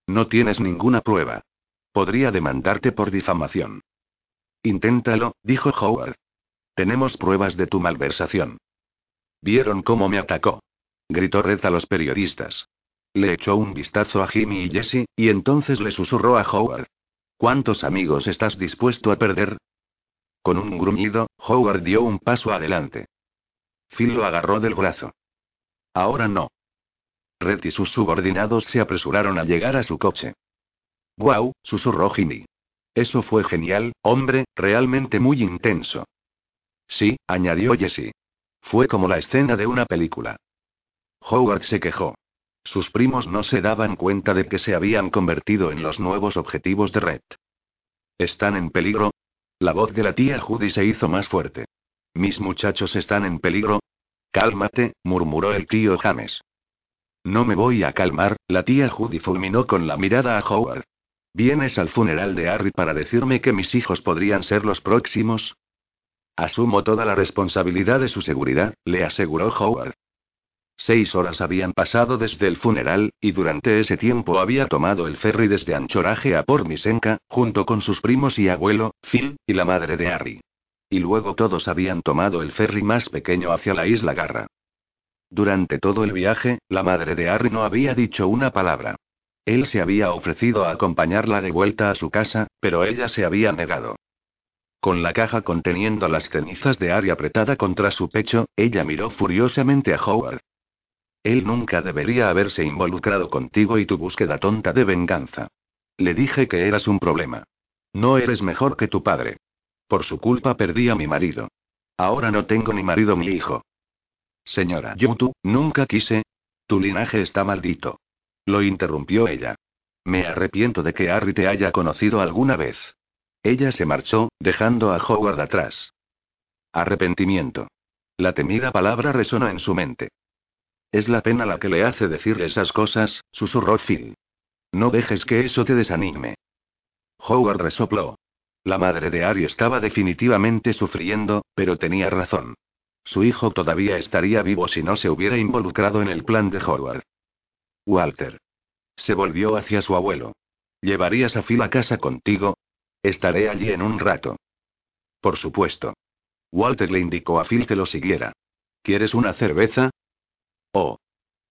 No tienes ninguna prueba. Podría demandarte por difamación. Inténtalo, dijo Howard. Tenemos pruebas de tu malversación. ¿Vieron cómo me atacó? Gritó Red a los periodistas. Le echó un vistazo a Jimmy y Jesse, y entonces le susurró a Howard. ¿Cuántos amigos estás dispuesto a perder? Con un gruñido, Howard dio un paso adelante. Phil lo agarró del brazo. Ahora no. Red y sus subordinados se apresuraron a llegar a su coche. ¡Guau! susurró Jimmy. Eso fue genial, hombre, realmente muy intenso. Sí, añadió Jesse. Fue como la escena de una película. Howard se quejó. Sus primos no se daban cuenta de que se habían convertido en los nuevos objetivos de Red. ¿Están en peligro? La voz de la tía Judy se hizo más fuerte. Mis muchachos están en peligro. Cálmate, murmuró el tío James. No me voy a calmar, la tía Judy fulminó con la mirada a Howard. ¿Vienes al funeral de Harry para decirme que mis hijos podrían ser los próximos? Asumo toda la responsabilidad de su seguridad, le aseguró Howard. Seis horas habían pasado desde el funeral, y durante ese tiempo había tomado el ferry desde Anchoraje a Port Misenka, junto con sus primos y abuelo, Phil, y la madre de Harry. Y luego todos habían tomado el ferry más pequeño hacia la isla Garra. Durante todo el viaje, la madre de Harry no había dicho una palabra. Él se había ofrecido a acompañarla de vuelta a su casa, pero ella se había negado. Con la caja conteniendo las cenizas de Harry apretada contra su pecho, ella miró furiosamente a Howard. Él nunca debería haberse involucrado contigo y tu búsqueda tonta de venganza. Le dije que eras un problema. No eres mejor que tu padre. Por su culpa perdí a mi marido. Ahora no tengo ni marido ni hijo. Señora Yutu, nunca quise. Tu linaje está maldito. Lo interrumpió ella. Me arrepiento de que Harry te haya conocido alguna vez. Ella se marchó, dejando a Howard atrás. Arrepentimiento. La temida palabra resonó en su mente. Es la pena la que le hace decir esas cosas, susurró Phil. No dejes que eso te desanime. Howard resopló. La madre de Ari estaba definitivamente sufriendo, pero tenía razón. Su hijo todavía estaría vivo si no se hubiera involucrado en el plan de Howard. Walter. Se volvió hacia su abuelo. ¿Llevarías a Phil a casa contigo? Estaré allí en un rato. Por supuesto. Walter le indicó a Phil que lo siguiera. ¿Quieres una cerveza? Oh.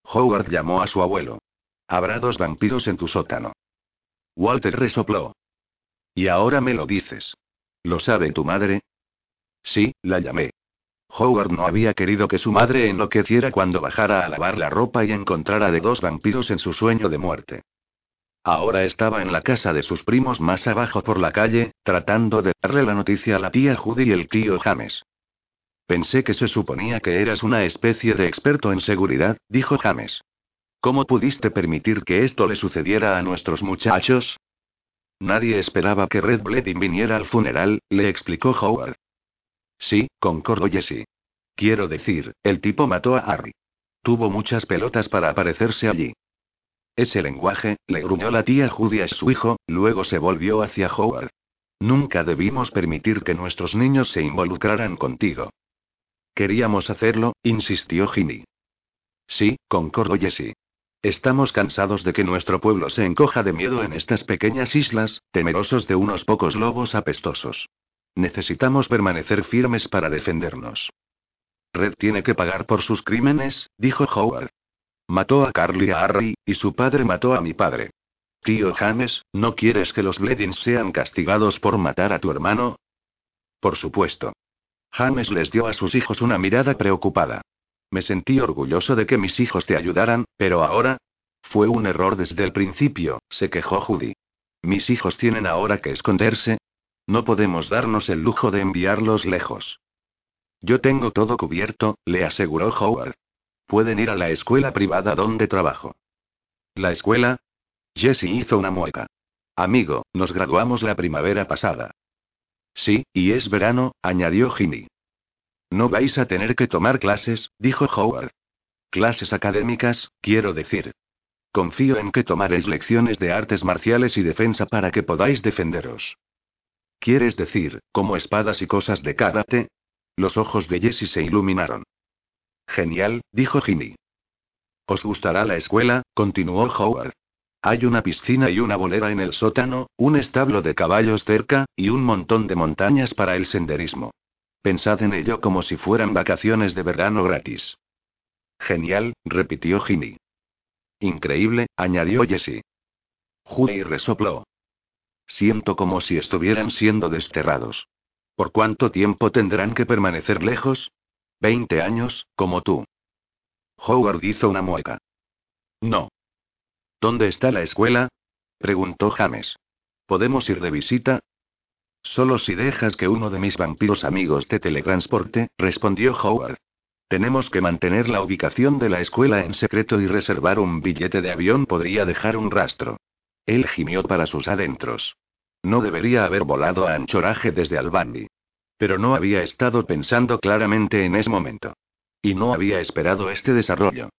Howard llamó a su abuelo. Habrá dos vampiros en tu sótano. Walter resopló. Y ahora me lo dices. ¿Lo sabe tu madre? Sí, la llamé. Howard no había querido que su madre enloqueciera cuando bajara a lavar la ropa y encontrara de dos vampiros en su sueño de muerte. Ahora estaba en la casa de sus primos más abajo por la calle, tratando de darle la noticia a la tía Judy y el tío James. Pensé que se suponía que eras una especie de experto en seguridad, dijo James. ¿Cómo pudiste permitir que esto le sucediera a nuestros muchachos? Nadie esperaba que Red Bleding viniera al funeral, le explicó Howard. Sí, concordó Jesse. Quiero decir, el tipo mató a Harry. Tuvo muchas pelotas para aparecerse allí. Ese lenguaje, le gruñó la tía Judy a su hijo, luego se volvió hacia Howard. Nunca debimos permitir que nuestros niños se involucraran contigo. Queríamos hacerlo, insistió Jimmy. Sí, concordó Jessie. Estamos cansados de que nuestro pueblo se encoja de miedo en estas pequeñas islas, temerosos de unos pocos lobos apestosos. Necesitamos permanecer firmes para defendernos. Red tiene que pagar por sus crímenes, dijo Howard. Mató a Carly y a Harry, y su padre mató a mi padre. Tío James, ¿no quieres que los Bledins sean castigados por matar a tu hermano? Por supuesto. James les dio a sus hijos una mirada preocupada. Me sentí orgulloso de que mis hijos te ayudaran, pero ahora... Fue un error desde el principio, se quejó Judy. Mis hijos tienen ahora que esconderse. No podemos darnos el lujo de enviarlos lejos. Yo tengo todo cubierto, le aseguró Howard. Pueden ir a la escuela privada donde trabajo. ¿La escuela? Jesse hizo una mueca. Amigo, nos graduamos la primavera pasada. Sí, y es verano, añadió Ginny. No vais a tener que tomar clases, dijo Howard. Clases académicas, quiero decir. Confío en que tomaréis lecciones de artes marciales y defensa para que podáis defenderos. ¿Quieres decir, como espadas y cosas de karate? Los ojos de Jessie se iluminaron. Genial, dijo Ginny. ¿Os gustará la escuela? continuó Howard. Hay una piscina y una bolera en el sótano, un establo de caballos cerca, y un montón de montañas para el senderismo. Pensad en ello como si fueran vacaciones de verano gratis. Genial, repitió Ginny. Increíble, añadió Jessie. Judy resopló. Siento como si estuvieran siendo desterrados. ¿Por cuánto tiempo tendrán que permanecer lejos? Veinte años, como tú. Howard hizo una mueca. No. ¿Dónde está la escuela? preguntó James. ¿Podemos ir de visita? Solo si dejas que uno de mis vampiros amigos te teletransporte, respondió Howard. Tenemos que mantener la ubicación de la escuela en secreto y reservar un billete de avión podría dejar un rastro. Él gimió para sus adentros. No debería haber volado a anchoraje desde Albany. Pero no había estado pensando claramente en ese momento. Y no había esperado este desarrollo.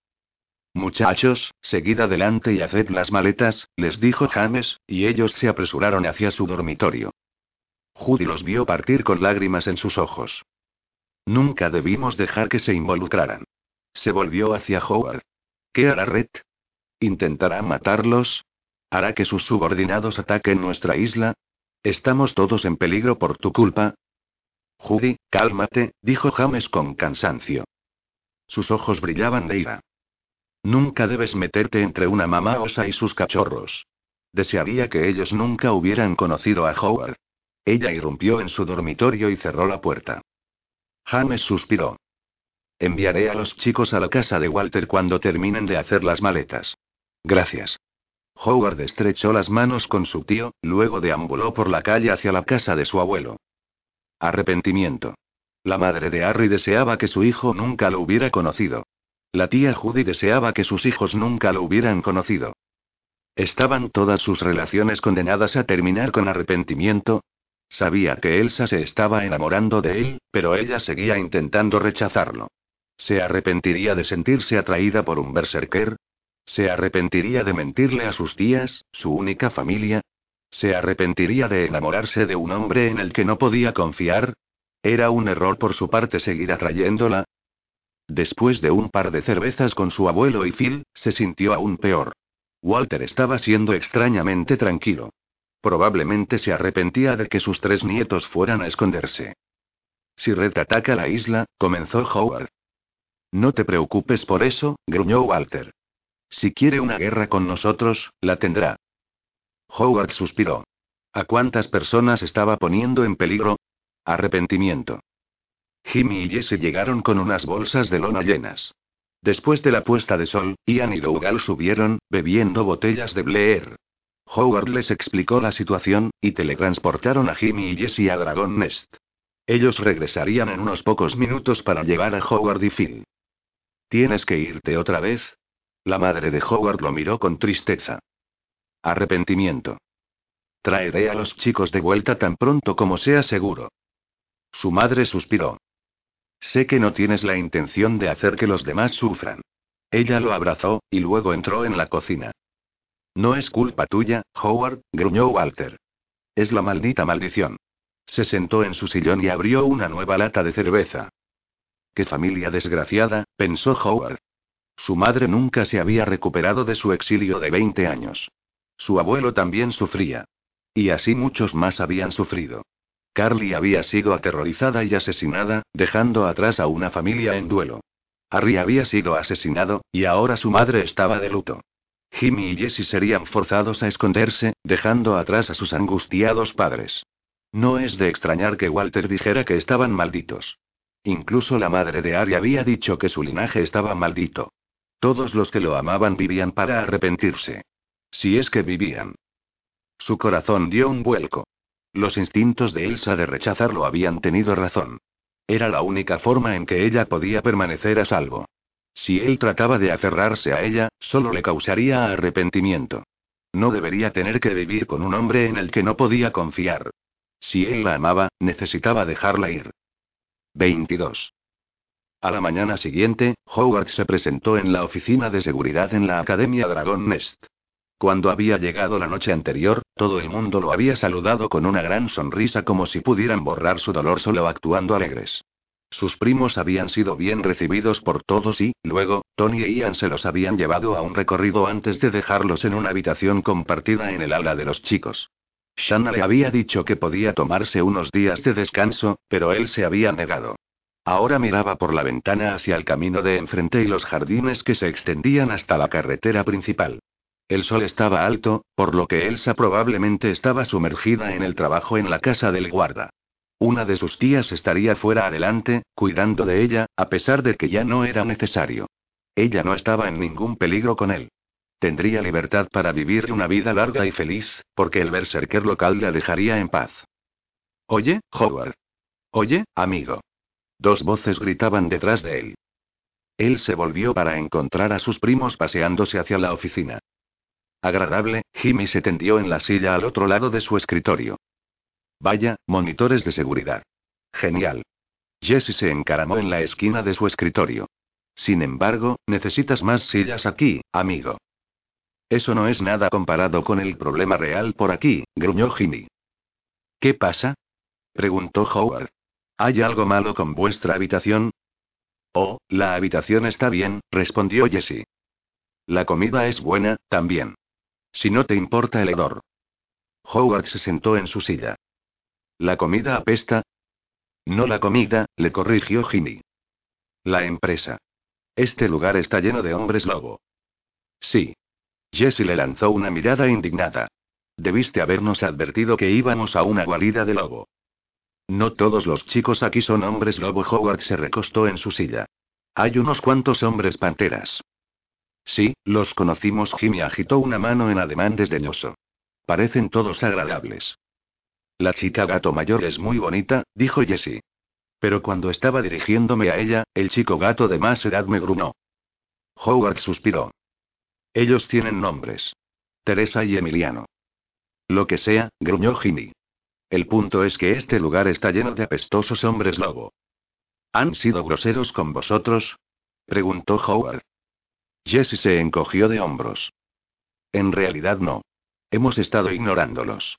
Muchachos, seguid adelante y haced las maletas, les dijo James, y ellos se apresuraron hacia su dormitorio. Judy los vio partir con lágrimas en sus ojos. Nunca debimos dejar que se involucraran. Se volvió hacia Howard. ¿Qué hará Red? ¿Intentará matarlos? ¿Hará que sus subordinados ataquen nuestra isla? Estamos todos en peligro por tu culpa. Judy, cálmate, dijo James con cansancio. Sus ojos brillaban de ira. Nunca debes meterte entre una mamá osa y sus cachorros. Desearía que ellos nunca hubieran conocido a Howard. Ella irrumpió en su dormitorio y cerró la puerta. James suspiró. Enviaré a los chicos a la casa de Walter cuando terminen de hacer las maletas. Gracias. Howard estrechó las manos con su tío, luego deambuló por la calle hacia la casa de su abuelo. Arrepentimiento. La madre de Harry deseaba que su hijo nunca lo hubiera conocido. La tía Judy deseaba que sus hijos nunca lo hubieran conocido. ¿Estaban todas sus relaciones condenadas a terminar con arrepentimiento? Sabía que Elsa se estaba enamorando de él, pero ella seguía intentando rechazarlo. ¿Se arrepentiría de sentirse atraída por un berserker? ¿Se arrepentiría de mentirle a sus tías, su única familia? ¿Se arrepentiría de enamorarse de un hombre en el que no podía confiar? ¿Era un error por su parte seguir atrayéndola? Después de un par de cervezas con su abuelo y Phil, se sintió aún peor. Walter estaba siendo extrañamente tranquilo. Probablemente se arrepentía de que sus tres nietos fueran a esconderse. Si Red ataca la isla, comenzó Howard. No te preocupes por eso, gruñó Walter. Si quiere una guerra con nosotros, la tendrá. Howard suspiró. ¿A cuántas personas estaba poniendo en peligro? Arrepentimiento. Jimmy y Jesse llegaron con unas bolsas de lona llenas. Después de la puesta de sol, Ian y Dougal subieron, bebiendo botellas de Blair. Howard les explicó la situación, y teletransportaron a Jimmy y Jesse a Dragon Nest. Ellos regresarían en unos pocos minutos para llevar a Howard y Phil. ¿Tienes que irte otra vez? La madre de Howard lo miró con tristeza. Arrepentimiento. Traeré a los chicos de vuelta tan pronto como sea seguro. Su madre suspiró. Sé que no tienes la intención de hacer que los demás sufran. Ella lo abrazó, y luego entró en la cocina. No es culpa tuya, Howard, gruñó Walter. Es la maldita maldición. Se sentó en su sillón y abrió una nueva lata de cerveza. Qué familia desgraciada, pensó Howard. Su madre nunca se había recuperado de su exilio de 20 años. Su abuelo también sufría. Y así muchos más habían sufrido. Carly había sido aterrorizada y asesinada, dejando atrás a una familia en duelo. Harry había sido asesinado, y ahora su madre estaba de luto. Jimmy y Jesse serían forzados a esconderse, dejando atrás a sus angustiados padres. No es de extrañar que Walter dijera que estaban malditos. Incluso la madre de Harry había dicho que su linaje estaba maldito. Todos los que lo amaban vivían para arrepentirse. Si es que vivían. Su corazón dio un vuelco. Los instintos de Elsa de rechazarlo habían tenido razón. Era la única forma en que ella podía permanecer a salvo. Si él trataba de aferrarse a ella, solo le causaría arrepentimiento. No debería tener que vivir con un hombre en el que no podía confiar. Si él la amaba, necesitaba dejarla ir. 22. A la mañana siguiente, Howard se presentó en la oficina de seguridad en la Academia Dragon Nest. Cuando había llegado la noche anterior, todo el mundo lo había saludado con una gran sonrisa como si pudieran borrar su dolor solo actuando alegres. Sus primos habían sido bien recibidos por todos y, luego, Tony e Ian se los habían llevado a un recorrido antes de dejarlos en una habitación compartida en el aula de los chicos. Shanna le había dicho que podía tomarse unos días de descanso, pero él se había negado. Ahora miraba por la ventana hacia el camino de enfrente y los jardines que se extendían hasta la carretera principal. El sol estaba alto, por lo que Elsa probablemente estaba sumergida en el trabajo en la casa del guarda. Una de sus tías estaría fuera adelante, cuidando de ella, a pesar de que ya no era necesario. Ella no estaba en ningún peligro con él. Tendría libertad para vivir una vida larga y feliz, porque el berserker local la dejaría en paz. Oye, Howard. Oye, amigo. Dos voces gritaban detrás de él. Él se volvió para encontrar a sus primos paseándose hacia la oficina. Agradable, Jimmy se tendió en la silla al otro lado de su escritorio. Vaya, monitores de seguridad. Genial. Jesse se encaramó en la esquina de su escritorio. Sin embargo, necesitas más sillas aquí, amigo. Eso no es nada comparado con el problema real por aquí, gruñó Jimmy. ¿Qué pasa? preguntó Howard. ¿Hay algo malo con vuestra habitación? Oh, la habitación está bien, respondió Jessie. La comida es buena, también. Si no te importa el hedor. Howard se sentó en su silla. ¿La comida apesta? No la comida, le corrigió Jimmy. La empresa. Este lugar está lleno de hombres lobo. Sí. Jessie le lanzó una mirada indignada. Debiste habernos advertido que íbamos a una guarida de lobo. No todos los chicos aquí son hombres lobo. Howard se recostó en su silla. Hay unos cuantos hombres panteras. Sí, los conocimos. Jimmy agitó una mano en ademán desdeñoso. Parecen todos agradables. La chica gato mayor es muy bonita, dijo Jessie. Pero cuando estaba dirigiéndome a ella, el chico gato de más edad me grunó. Howard suspiró. Ellos tienen nombres. Teresa y Emiliano. Lo que sea, gruñó Jimmy. El punto es que este lugar está lleno de apestosos hombres lobo. ¿Han sido groseros con vosotros? preguntó Howard. Jessie se encogió de hombros. En realidad no. Hemos estado ignorándolos.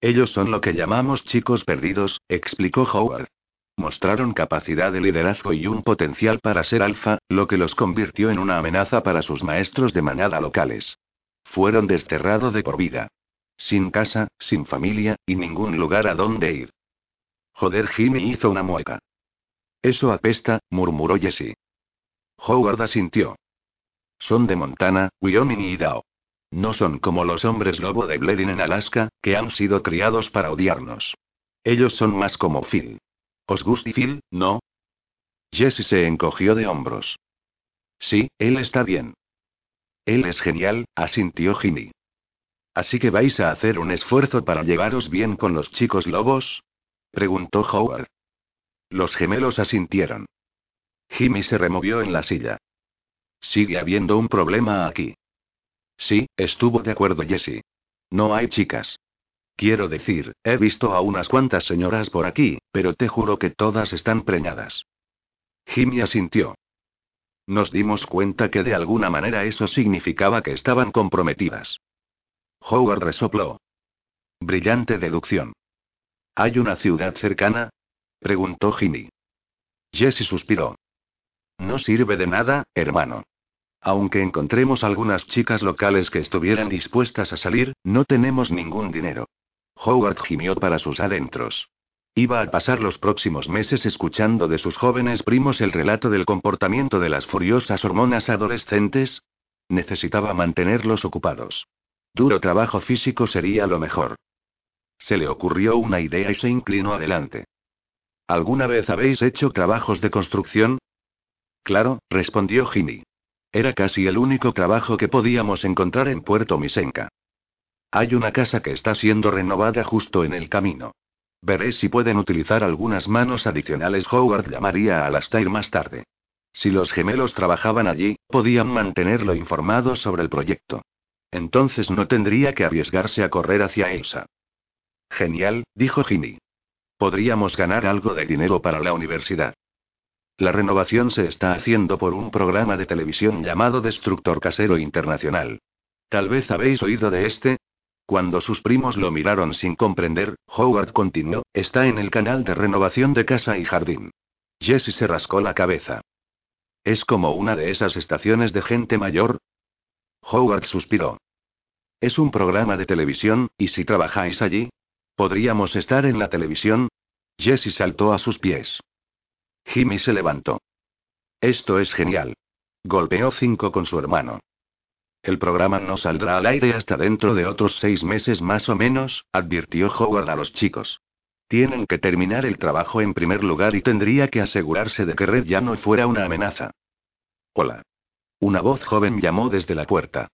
Ellos son lo que llamamos chicos perdidos, explicó Howard. Mostraron capacidad de liderazgo y un potencial para ser alfa, lo que los convirtió en una amenaza para sus maestros de manada locales. Fueron desterrados de por vida. Sin casa, sin familia, y ningún lugar a donde ir. Joder, Jimmy hizo una mueca. Eso apesta, murmuró Jesse. Howard asintió. Son de Montana, Wyoming y Idaho. No son como los hombres lobo de Bledin en Alaska, que han sido criados para odiarnos. Ellos son más como Phil. ¿Os gusta Phil, no? Jesse se encogió de hombros. Sí, él está bien. Él es genial, asintió Jimmy. ¿Así que vais a hacer un esfuerzo para llevaros bien con los chicos lobos? preguntó Howard. Los gemelos asintieron. Jimmy se removió en la silla. Sigue habiendo un problema aquí. Sí, estuvo de acuerdo Jesse. No hay chicas. Quiero decir, he visto a unas cuantas señoras por aquí, pero te juro que todas están preñadas. Jimmy asintió. Nos dimos cuenta que de alguna manera eso significaba que estaban comprometidas. Howard resopló. Brillante deducción. ¿Hay una ciudad cercana? preguntó Jimmy. Jesse suspiró. No sirve de nada, hermano. Aunque encontremos algunas chicas locales que estuvieran dispuestas a salir, no tenemos ningún dinero. Howard gimió para sus adentros. Iba a pasar los próximos meses escuchando de sus jóvenes primos el relato del comportamiento de las furiosas hormonas adolescentes. Necesitaba mantenerlos ocupados. Duro trabajo físico sería lo mejor. Se le ocurrió una idea y se inclinó adelante. ¿Alguna vez habéis hecho trabajos de construcción? Claro, respondió Jimmy. Era casi el único trabajo que podíamos encontrar en Puerto Misenca. Hay una casa que está siendo renovada justo en el camino. Veré si pueden utilizar algunas manos adicionales. Howard llamaría a Alastair más tarde. Si los gemelos trabajaban allí, podían mantenerlo informado sobre el proyecto. Entonces no tendría que arriesgarse a correr hacia Elsa. Genial, dijo Ginny. Podríamos ganar algo de dinero para la universidad. La renovación se está haciendo por un programa de televisión llamado Destructor Casero Internacional. Tal vez habéis oído de este. Cuando sus primos lo miraron sin comprender, Howard continuó, está en el canal de renovación de casa y jardín. Jesse se rascó la cabeza. ¿Es como una de esas estaciones de gente mayor? Howard suspiró. Es un programa de televisión, y si trabajáis allí, ¿podríamos estar en la televisión? Jesse saltó a sus pies. Jimmy se levantó. Esto es genial. Golpeó cinco con su hermano. El programa no saldrá al aire hasta dentro de otros seis meses más o menos, advirtió Howard a los chicos. Tienen que terminar el trabajo en primer lugar y tendría que asegurarse de que Red ya no fuera una amenaza. Hola. Una voz joven llamó desde la puerta.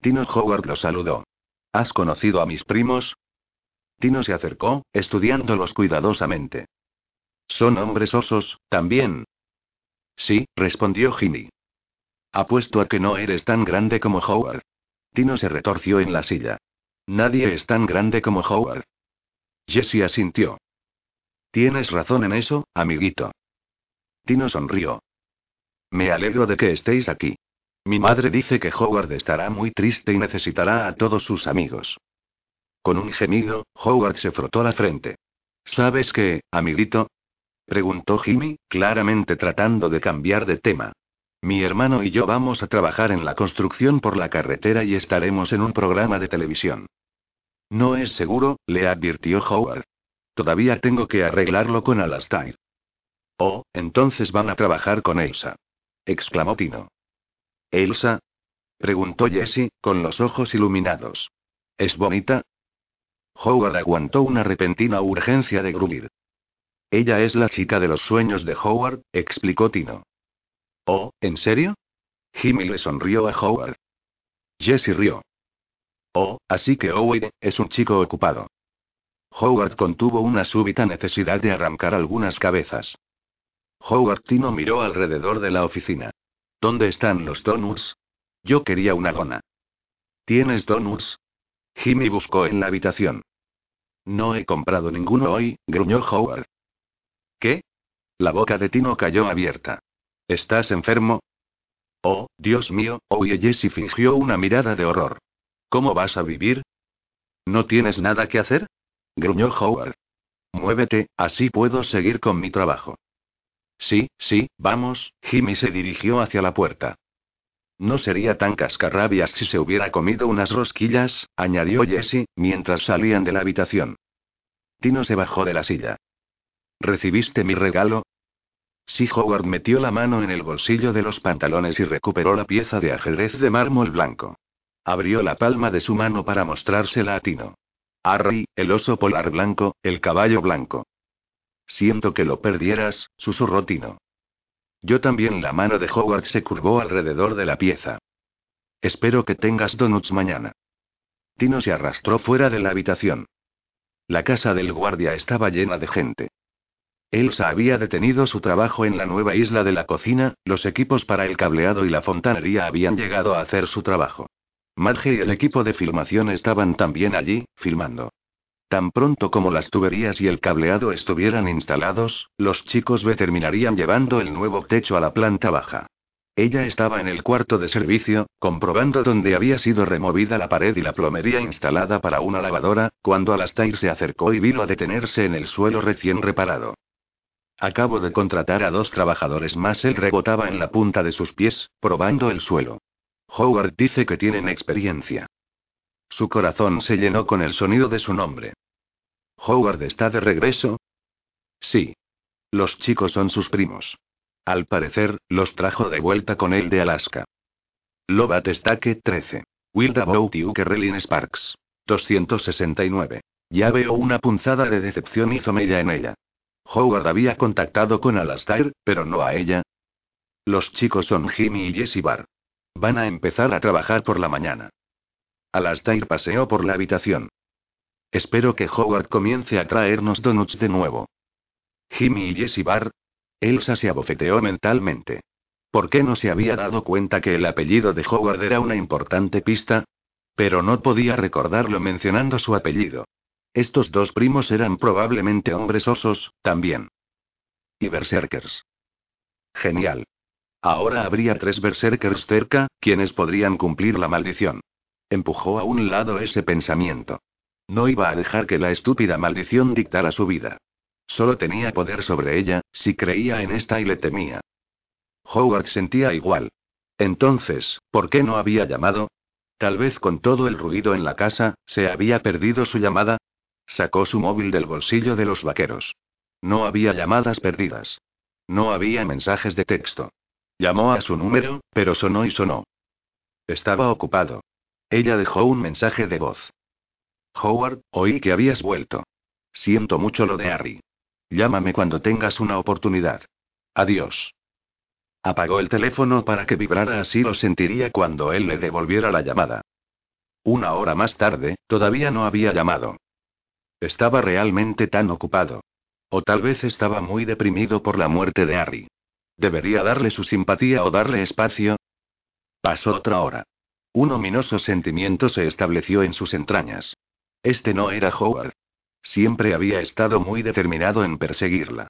Tino Howard lo saludó. ¿Has conocido a mis primos? Tino se acercó, estudiándolos cuidadosamente. Son hombres osos, también. Sí, respondió Jimmy. Apuesto a que no eres tan grande como Howard. Tino se retorció en la silla. Nadie es tan grande como Howard. Jessie asintió. Tienes razón en eso, amiguito. Tino sonrió. Me alegro de que estéis aquí. Mi madre dice que Howard estará muy triste y necesitará a todos sus amigos. Con un gemido, Howard se frotó la frente. ¿Sabes qué, amiguito? Preguntó Jimmy, claramente tratando de cambiar de tema. Mi hermano y yo vamos a trabajar en la construcción por la carretera y estaremos en un programa de televisión. No es seguro, le advirtió Howard. Todavía tengo que arreglarlo con Alastair. Oh, entonces van a trabajar con Elsa. Exclamó Tino. ¿Elsa? preguntó Jessie, con los ojos iluminados. ¿Es bonita? Howard aguantó una repentina urgencia de gruñir. Ella es la chica de los sueños de Howard, explicó Tino. Oh, ¿en serio? Jimmy le sonrió a Howard. Jesse rió. Oh, así que Owen es un chico ocupado. Howard contuvo una súbita necesidad de arrancar algunas cabezas. Howard Tino miró alrededor de la oficina. ¿Dónde están los donuts? Yo quería una dona. ¿Tienes donuts? Jimmy buscó en la habitación. No he comprado ninguno hoy, gruñó Howard. ¿Qué? La boca de Tino cayó abierta. ¿Estás enfermo? Oh, Dios mío, oye Jesse fingió una mirada de horror. ¿Cómo vas a vivir? ¿No tienes nada que hacer? gruñó Howard. Muévete, así puedo seguir con mi trabajo. Sí, sí, vamos, Jimmy se dirigió hacia la puerta. No sería tan cascarrabias si se hubiera comido unas rosquillas, añadió Jesse, mientras salían de la habitación. Tino se bajó de la silla. ¿Recibiste mi regalo? Sí, Howard metió la mano en el bolsillo de los pantalones y recuperó la pieza de ajedrez de mármol blanco. Abrió la palma de su mano para mostrársela a Tino. Harry, el oso polar blanco, el caballo blanco. Siento que lo perdieras, susurró Tino. Yo también la mano de Howard se curvó alrededor de la pieza. Espero que tengas donuts mañana. Tino se arrastró fuera de la habitación. La casa del guardia estaba llena de gente. Elsa había detenido su trabajo en la nueva isla de la cocina, los equipos para el cableado y la fontanería habían llegado a hacer su trabajo. Marge y el equipo de filmación estaban también allí, filmando. Tan pronto como las tuberías y el cableado estuvieran instalados, los chicos B terminarían llevando el nuevo techo a la planta baja. Ella estaba en el cuarto de servicio, comprobando dónde había sido removida la pared y la plomería instalada para una lavadora, cuando Alastair se acercó y vino a detenerse en el suelo recién reparado. Acabo de contratar a dos trabajadores más. Él rebotaba en la punta de sus pies, probando el suelo. Howard dice que tienen experiencia. Su corazón se llenó con el sonido de su nombre. ¿Howard está de regreso? Sí. Los chicos son sus primos. Al parecer, los trajo de vuelta con él de Alaska. Lobat Stake 13. Wild About You Sparks. 269. Ya veo una punzada de decepción hizo mella en ella. Howard había contactado con Alastair, pero no a ella. Los chicos son Jimmy y Jessie Barr. Van a empezar a trabajar por la mañana. Alastair paseó por la habitación. Espero que Howard comience a traernos donuts de nuevo. Jimmy y Jessie Barr. Elsa se abofeteó mentalmente. ¿Por qué no se había dado cuenta que el apellido de Howard era una importante pista? Pero no podía recordarlo mencionando su apellido. Estos dos primos eran probablemente hombres osos, también. Y berserkers. Genial. Ahora habría tres berserkers cerca, quienes podrían cumplir la maldición. Empujó a un lado ese pensamiento. No iba a dejar que la estúpida maldición dictara su vida. Solo tenía poder sobre ella, si creía en esta y le temía. Howard sentía igual. Entonces, ¿por qué no había llamado? Tal vez con todo el ruido en la casa, se había perdido su llamada. Sacó su móvil del bolsillo de los vaqueros. No había llamadas perdidas. No había mensajes de texto. Llamó a su número, pero sonó y sonó. Estaba ocupado. Ella dejó un mensaje de voz. Howard, oí que habías vuelto. Siento mucho lo de Harry. Llámame cuando tengas una oportunidad. Adiós. Apagó el teléfono para que vibrara así lo sentiría cuando él le devolviera la llamada. Una hora más tarde, todavía no había llamado. Estaba realmente tan ocupado. O tal vez estaba muy deprimido por la muerte de Harry. ¿Debería darle su simpatía o darle espacio? Pasó otra hora. Un ominoso sentimiento se estableció en sus entrañas. Este no era Howard. Siempre había estado muy determinado en perseguirla.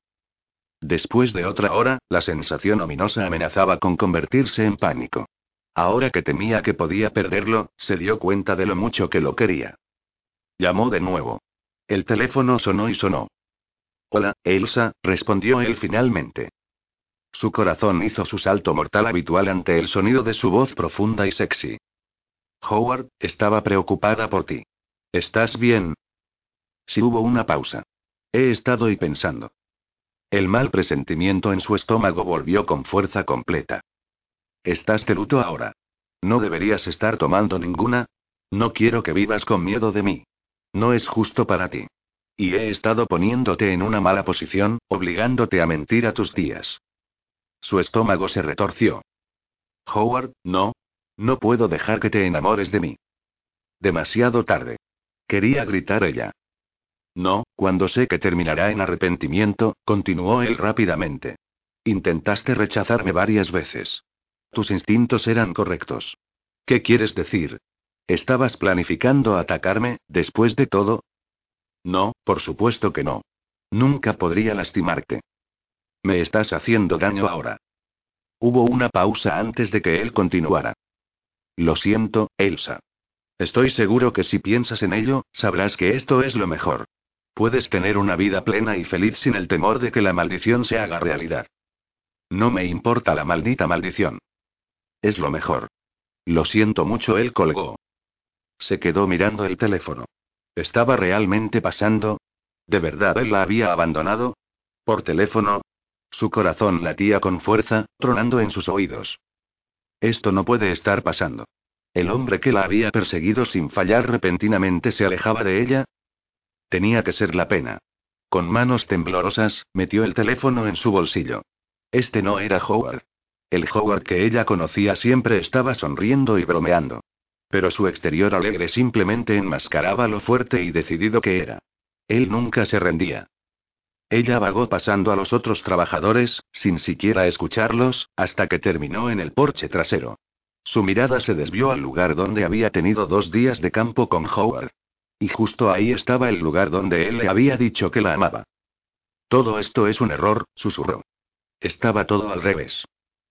Después de otra hora, la sensación ominosa amenazaba con convertirse en pánico. Ahora que temía que podía perderlo, se dio cuenta de lo mucho que lo quería. Llamó de nuevo. El teléfono sonó y sonó. Hola, Elsa, respondió él finalmente. Su corazón hizo su salto mortal habitual ante el sonido de su voz profunda y sexy. Howard, estaba preocupada por ti. ¿Estás bien? Si hubo una pausa. He estado y pensando. El mal presentimiento en su estómago volvió con fuerza completa. Estás de luto ahora. No deberías estar tomando ninguna. No quiero que vivas con miedo de mí. No es justo para ti. Y he estado poniéndote en una mala posición, obligándote a mentir a tus días. Su estómago se retorció. Howard, no. No puedo dejar que te enamores de mí. Demasiado tarde. Quería gritar ella. No, cuando sé que terminará en arrepentimiento, continuó él rápidamente. Intentaste rechazarme varias veces. Tus instintos eran correctos. ¿Qué quieres decir? ¿Estabas planificando atacarme, después de todo? No, por supuesto que no. Nunca podría lastimarte. Me estás haciendo daño ahora. Hubo una pausa antes de que él continuara. Lo siento, Elsa. Estoy seguro que si piensas en ello, sabrás que esto es lo mejor. Puedes tener una vida plena y feliz sin el temor de que la maldición se haga realidad. No me importa la maldita maldición. Es lo mejor. Lo siento mucho, él colgó. Se quedó mirando el teléfono. ¿Estaba realmente pasando? ¿De verdad él la había abandonado? ¿Por teléfono? Su corazón latía con fuerza, tronando en sus oídos. Esto no puede estar pasando. El hombre que la había perseguido sin fallar repentinamente se alejaba de ella, Tenía que ser la pena. Con manos temblorosas, metió el teléfono en su bolsillo. Este no era Howard. El Howard que ella conocía siempre estaba sonriendo y bromeando. Pero su exterior alegre simplemente enmascaraba lo fuerte y decidido que era. Él nunca se rendía. Ella vagó pasando a los otros trabajadores, sin siquiera escucharlos, hasta que terminó en el porche trasero. Su mirada se desvió al lugar donde había tenido dos días de campo con Howard. Y justo ahí estaba el lugar donde él le había dicho que la amaba. Todo esto es un error, susurró. Estaba todo al revés.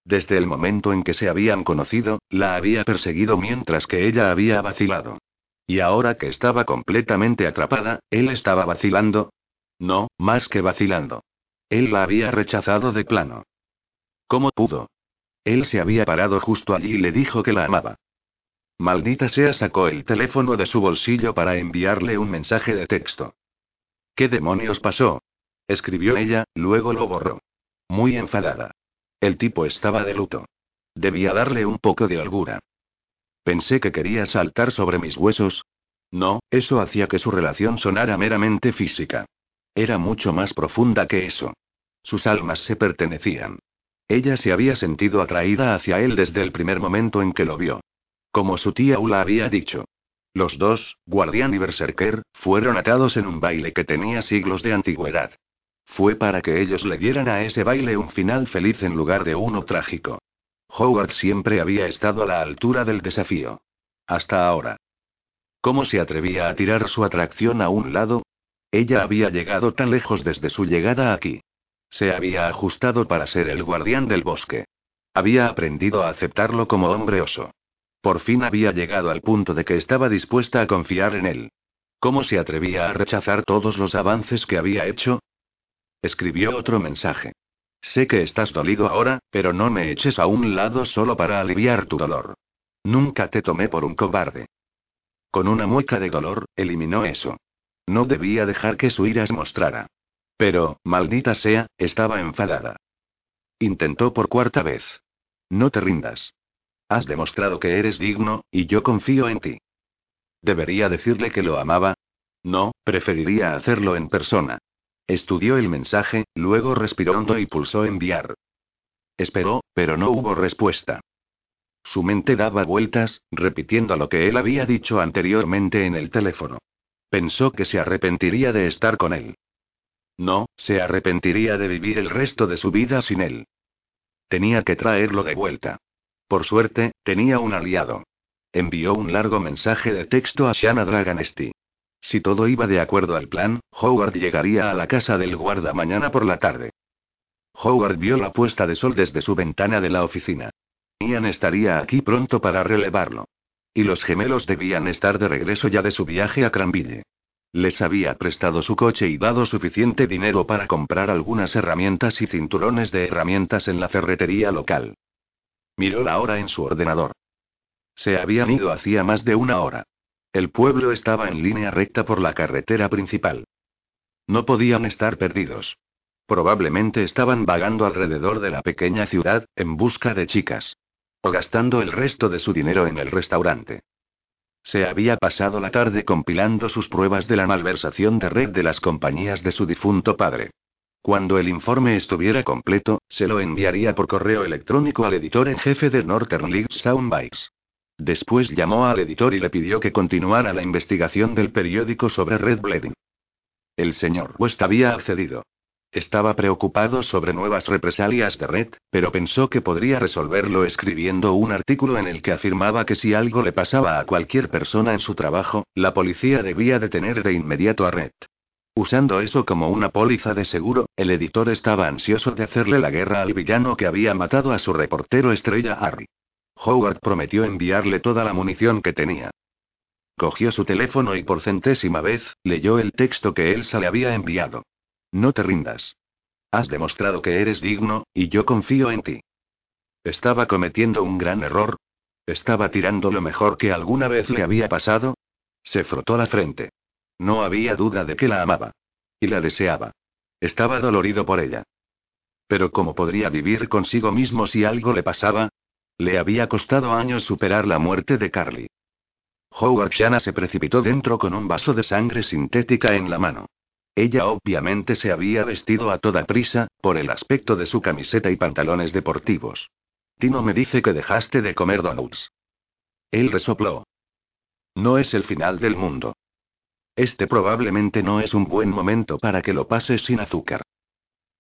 Desde el momento en que se habían conocido, la había perseguido mientras que ella había vacilado. Y ahora que estaba completamente atrapada, él estaba vacilando. No, más que vacilando. Él la había rechazado de plano. ¿Cómo pudo? Él se había parado justo allí y le dijo que la amaba. Maldita sea, sacó el teléfono de su bolsillo para enviarle un mensaje de texto. ¿Qué demonios pasó? escribió ella, luego lo borró. Muy enfadada. El tipo estaba de luto. Debía darle un poco de holgura. Pensé que quería saltar sobre mis huesos. No, eso hacía que su relación sonara meramente física. Era mucho más profunda que eso. Sus almas se pertenecían. Ella se había sentido atraída hacia él desde el primer momento en que lo vio. Como su tía Ula había dicho. Los dos, guardián y berserker, fueron atados en un baile que tenía siglos de antigüedad. Fue para que ellos le dieran a ese baile un final feliz en lugar de uno trágico. Howard siempre había estado a la altura del desafío. Hasta ahora. ¿Cómo se atrevía a tirar su atracción a un lado? Ella había llegado tan lejos desde su llegada aquí. Se había ajustado para ser el guardián del bosque. Había aprendido a aceptarlo como hombre oso. Por fin había llegado al punto de que estaba dispuesta a confiar en él. ¿Cómo se atrevía a rechazar todos los avances que había hecho? Escribió otro mensaje. Sé que estás dolido ahora, pero no me eches a un lado solo para aliviar tu dolor. Nunca te tomé por un cobarde. Con una mueca de dolor, eliminó eso. No debía dejar que su ira se mostrara. Pero, maldita sea, estaba enfadada. Intentó por cuarta vez. No te rindas. Has demostrado que eres digno, y yo confío en ti. ¿Debería decirle que lo amaba? No, preferiría hacerlo en persona. Estudió el mensaje, luego respiró hondo y pulsó enviar. Esperó, pero no hubo respuesta. Su mente daba vueltas, repitiendo lo que él había dicho anteriormente en el teléfono. Pensó que se arrepentiría de estar con él. No, se arrepentiría de vivir el resto de su vida sin él. Tenía que traerlo de vuelta. Por suerte, tenía un aliado. Envió un largo mensaje de texto a Shanna Draganesti. Si todo iba de acuerdo al plan, Howard llegaría a la casa del guarda mañana por la tarde. Howard vio la puesta de sol desde su ventana de la oficina. Ian estaría aquí pronto para relevarlo. Y los gemelos debían estar de regreso ya de su viaje a Cranville. Les había prestado su coche y dado suficiente dinero para comprar algunas herramientas y cinturones de herramientas en la ferretería local. Miró la hora en su ordenador. Se habían ido hacía más de una hora. El pueblo estaba en línea recta por la carretera principal. No podían estar perdidos. Probablemente estaban vagando alrededor de la pequeña ciudad, en busca de chicas. Gastando el resto de su dinero en el restaurante. Se había pasado la tarde compilando sus pruebas de la malversación de red de las compañías de su difunto padre. Cuando el informe estuviera completo, se lo enviaría por correo electrónico al editor en jefe de Northern League Soundbites. Después llamó al editor y le pidió que continuara la investigación del periódico sobre Red Bleeding. El señor West había accedido. Estaba preocupado sobre nuevas represalias de Red, pero pensó que podría resolverlo escribiendo un artículo en el que afirmaba que si algo le pasaba a cualquier persona en su trabajo, la policía debía detener de inmediato a Red. Usando eso como una póliza de seguro, el editor estaba ansioso de hacerle la guerra al villano que había matado a su reportero estrella Harry. Howard prometió enviarle toda la munición que tenía. Cogió su teléfono y por centésima vez, leyó el texto que Elsa le había enviado. No te rindas. Has demostrado que eres digno, y yo confío en ti. ¿Estaba cometiendo un gran error? ¿Estaba tirando lo mejor que alguna vez le había pasado? Se frotó la frente. No había duda de que la amaba. Y la deseaba. Estaba dolorido por ella. Pero ¿cómo podría vivir consigo mismo si algo le pasaba? Le había costado años superar la muerte de Carly. Howard Shanna se precipitó dentro con un vaso de sangre sintética en la mano. Ella obviamente se había vestido a toda prisa, por el aspecto de su camiseta y pantalones deportivos. Tino me dice que dejaste de comer donuts. Él resopló. No es el final del mundo. Este probablemente no es un buen momento para que lo pases sin azúcar.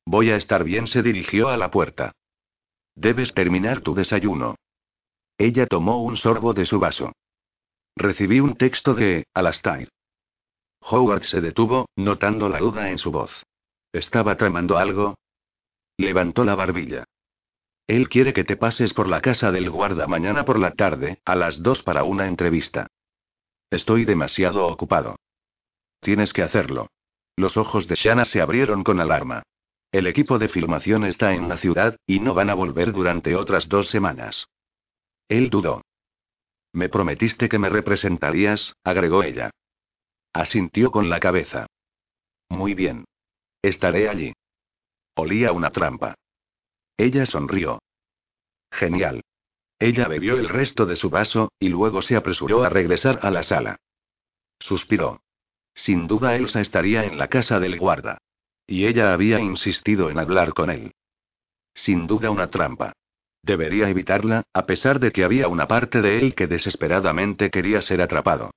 Voy a estar bien, se dirigió a la puerta. Debes terminar tu desayuno. Ella tomó un sorbo de su vaso. Recibí un texto de Alastair. Howard se detuvo, notando la duda en su voz. ¿Estaba tramando algo? Levantó la barbilla. Él quiere que te pases por la casa del guarda mañana por la tarde, a las dos para una entrevista. Estoy demasiado ocupado. Tienes que hacerlo. Los ojos de Shanna se abrieron con alarma. El equipo de filmación está en la ciudad, y no van a volver durante otras dos semanas. Él dudó. Me prometiste que me representarías, agregó ella. Asintió con la cabeza. Muy bien. Estaré allí. Olía una trampa. Ella sonrió. Genial. Ella bebió el resto de su vaso, y luego se apresuró a regresar a la sala. Suspiró. Sin duda Elsa estaría en la casa del guarda. Y ella había insistido en hablar con él. Sin duda una trampa. Debería evitarla, a pesar de que había una parte de él que desesperadamente quería ser atrapado.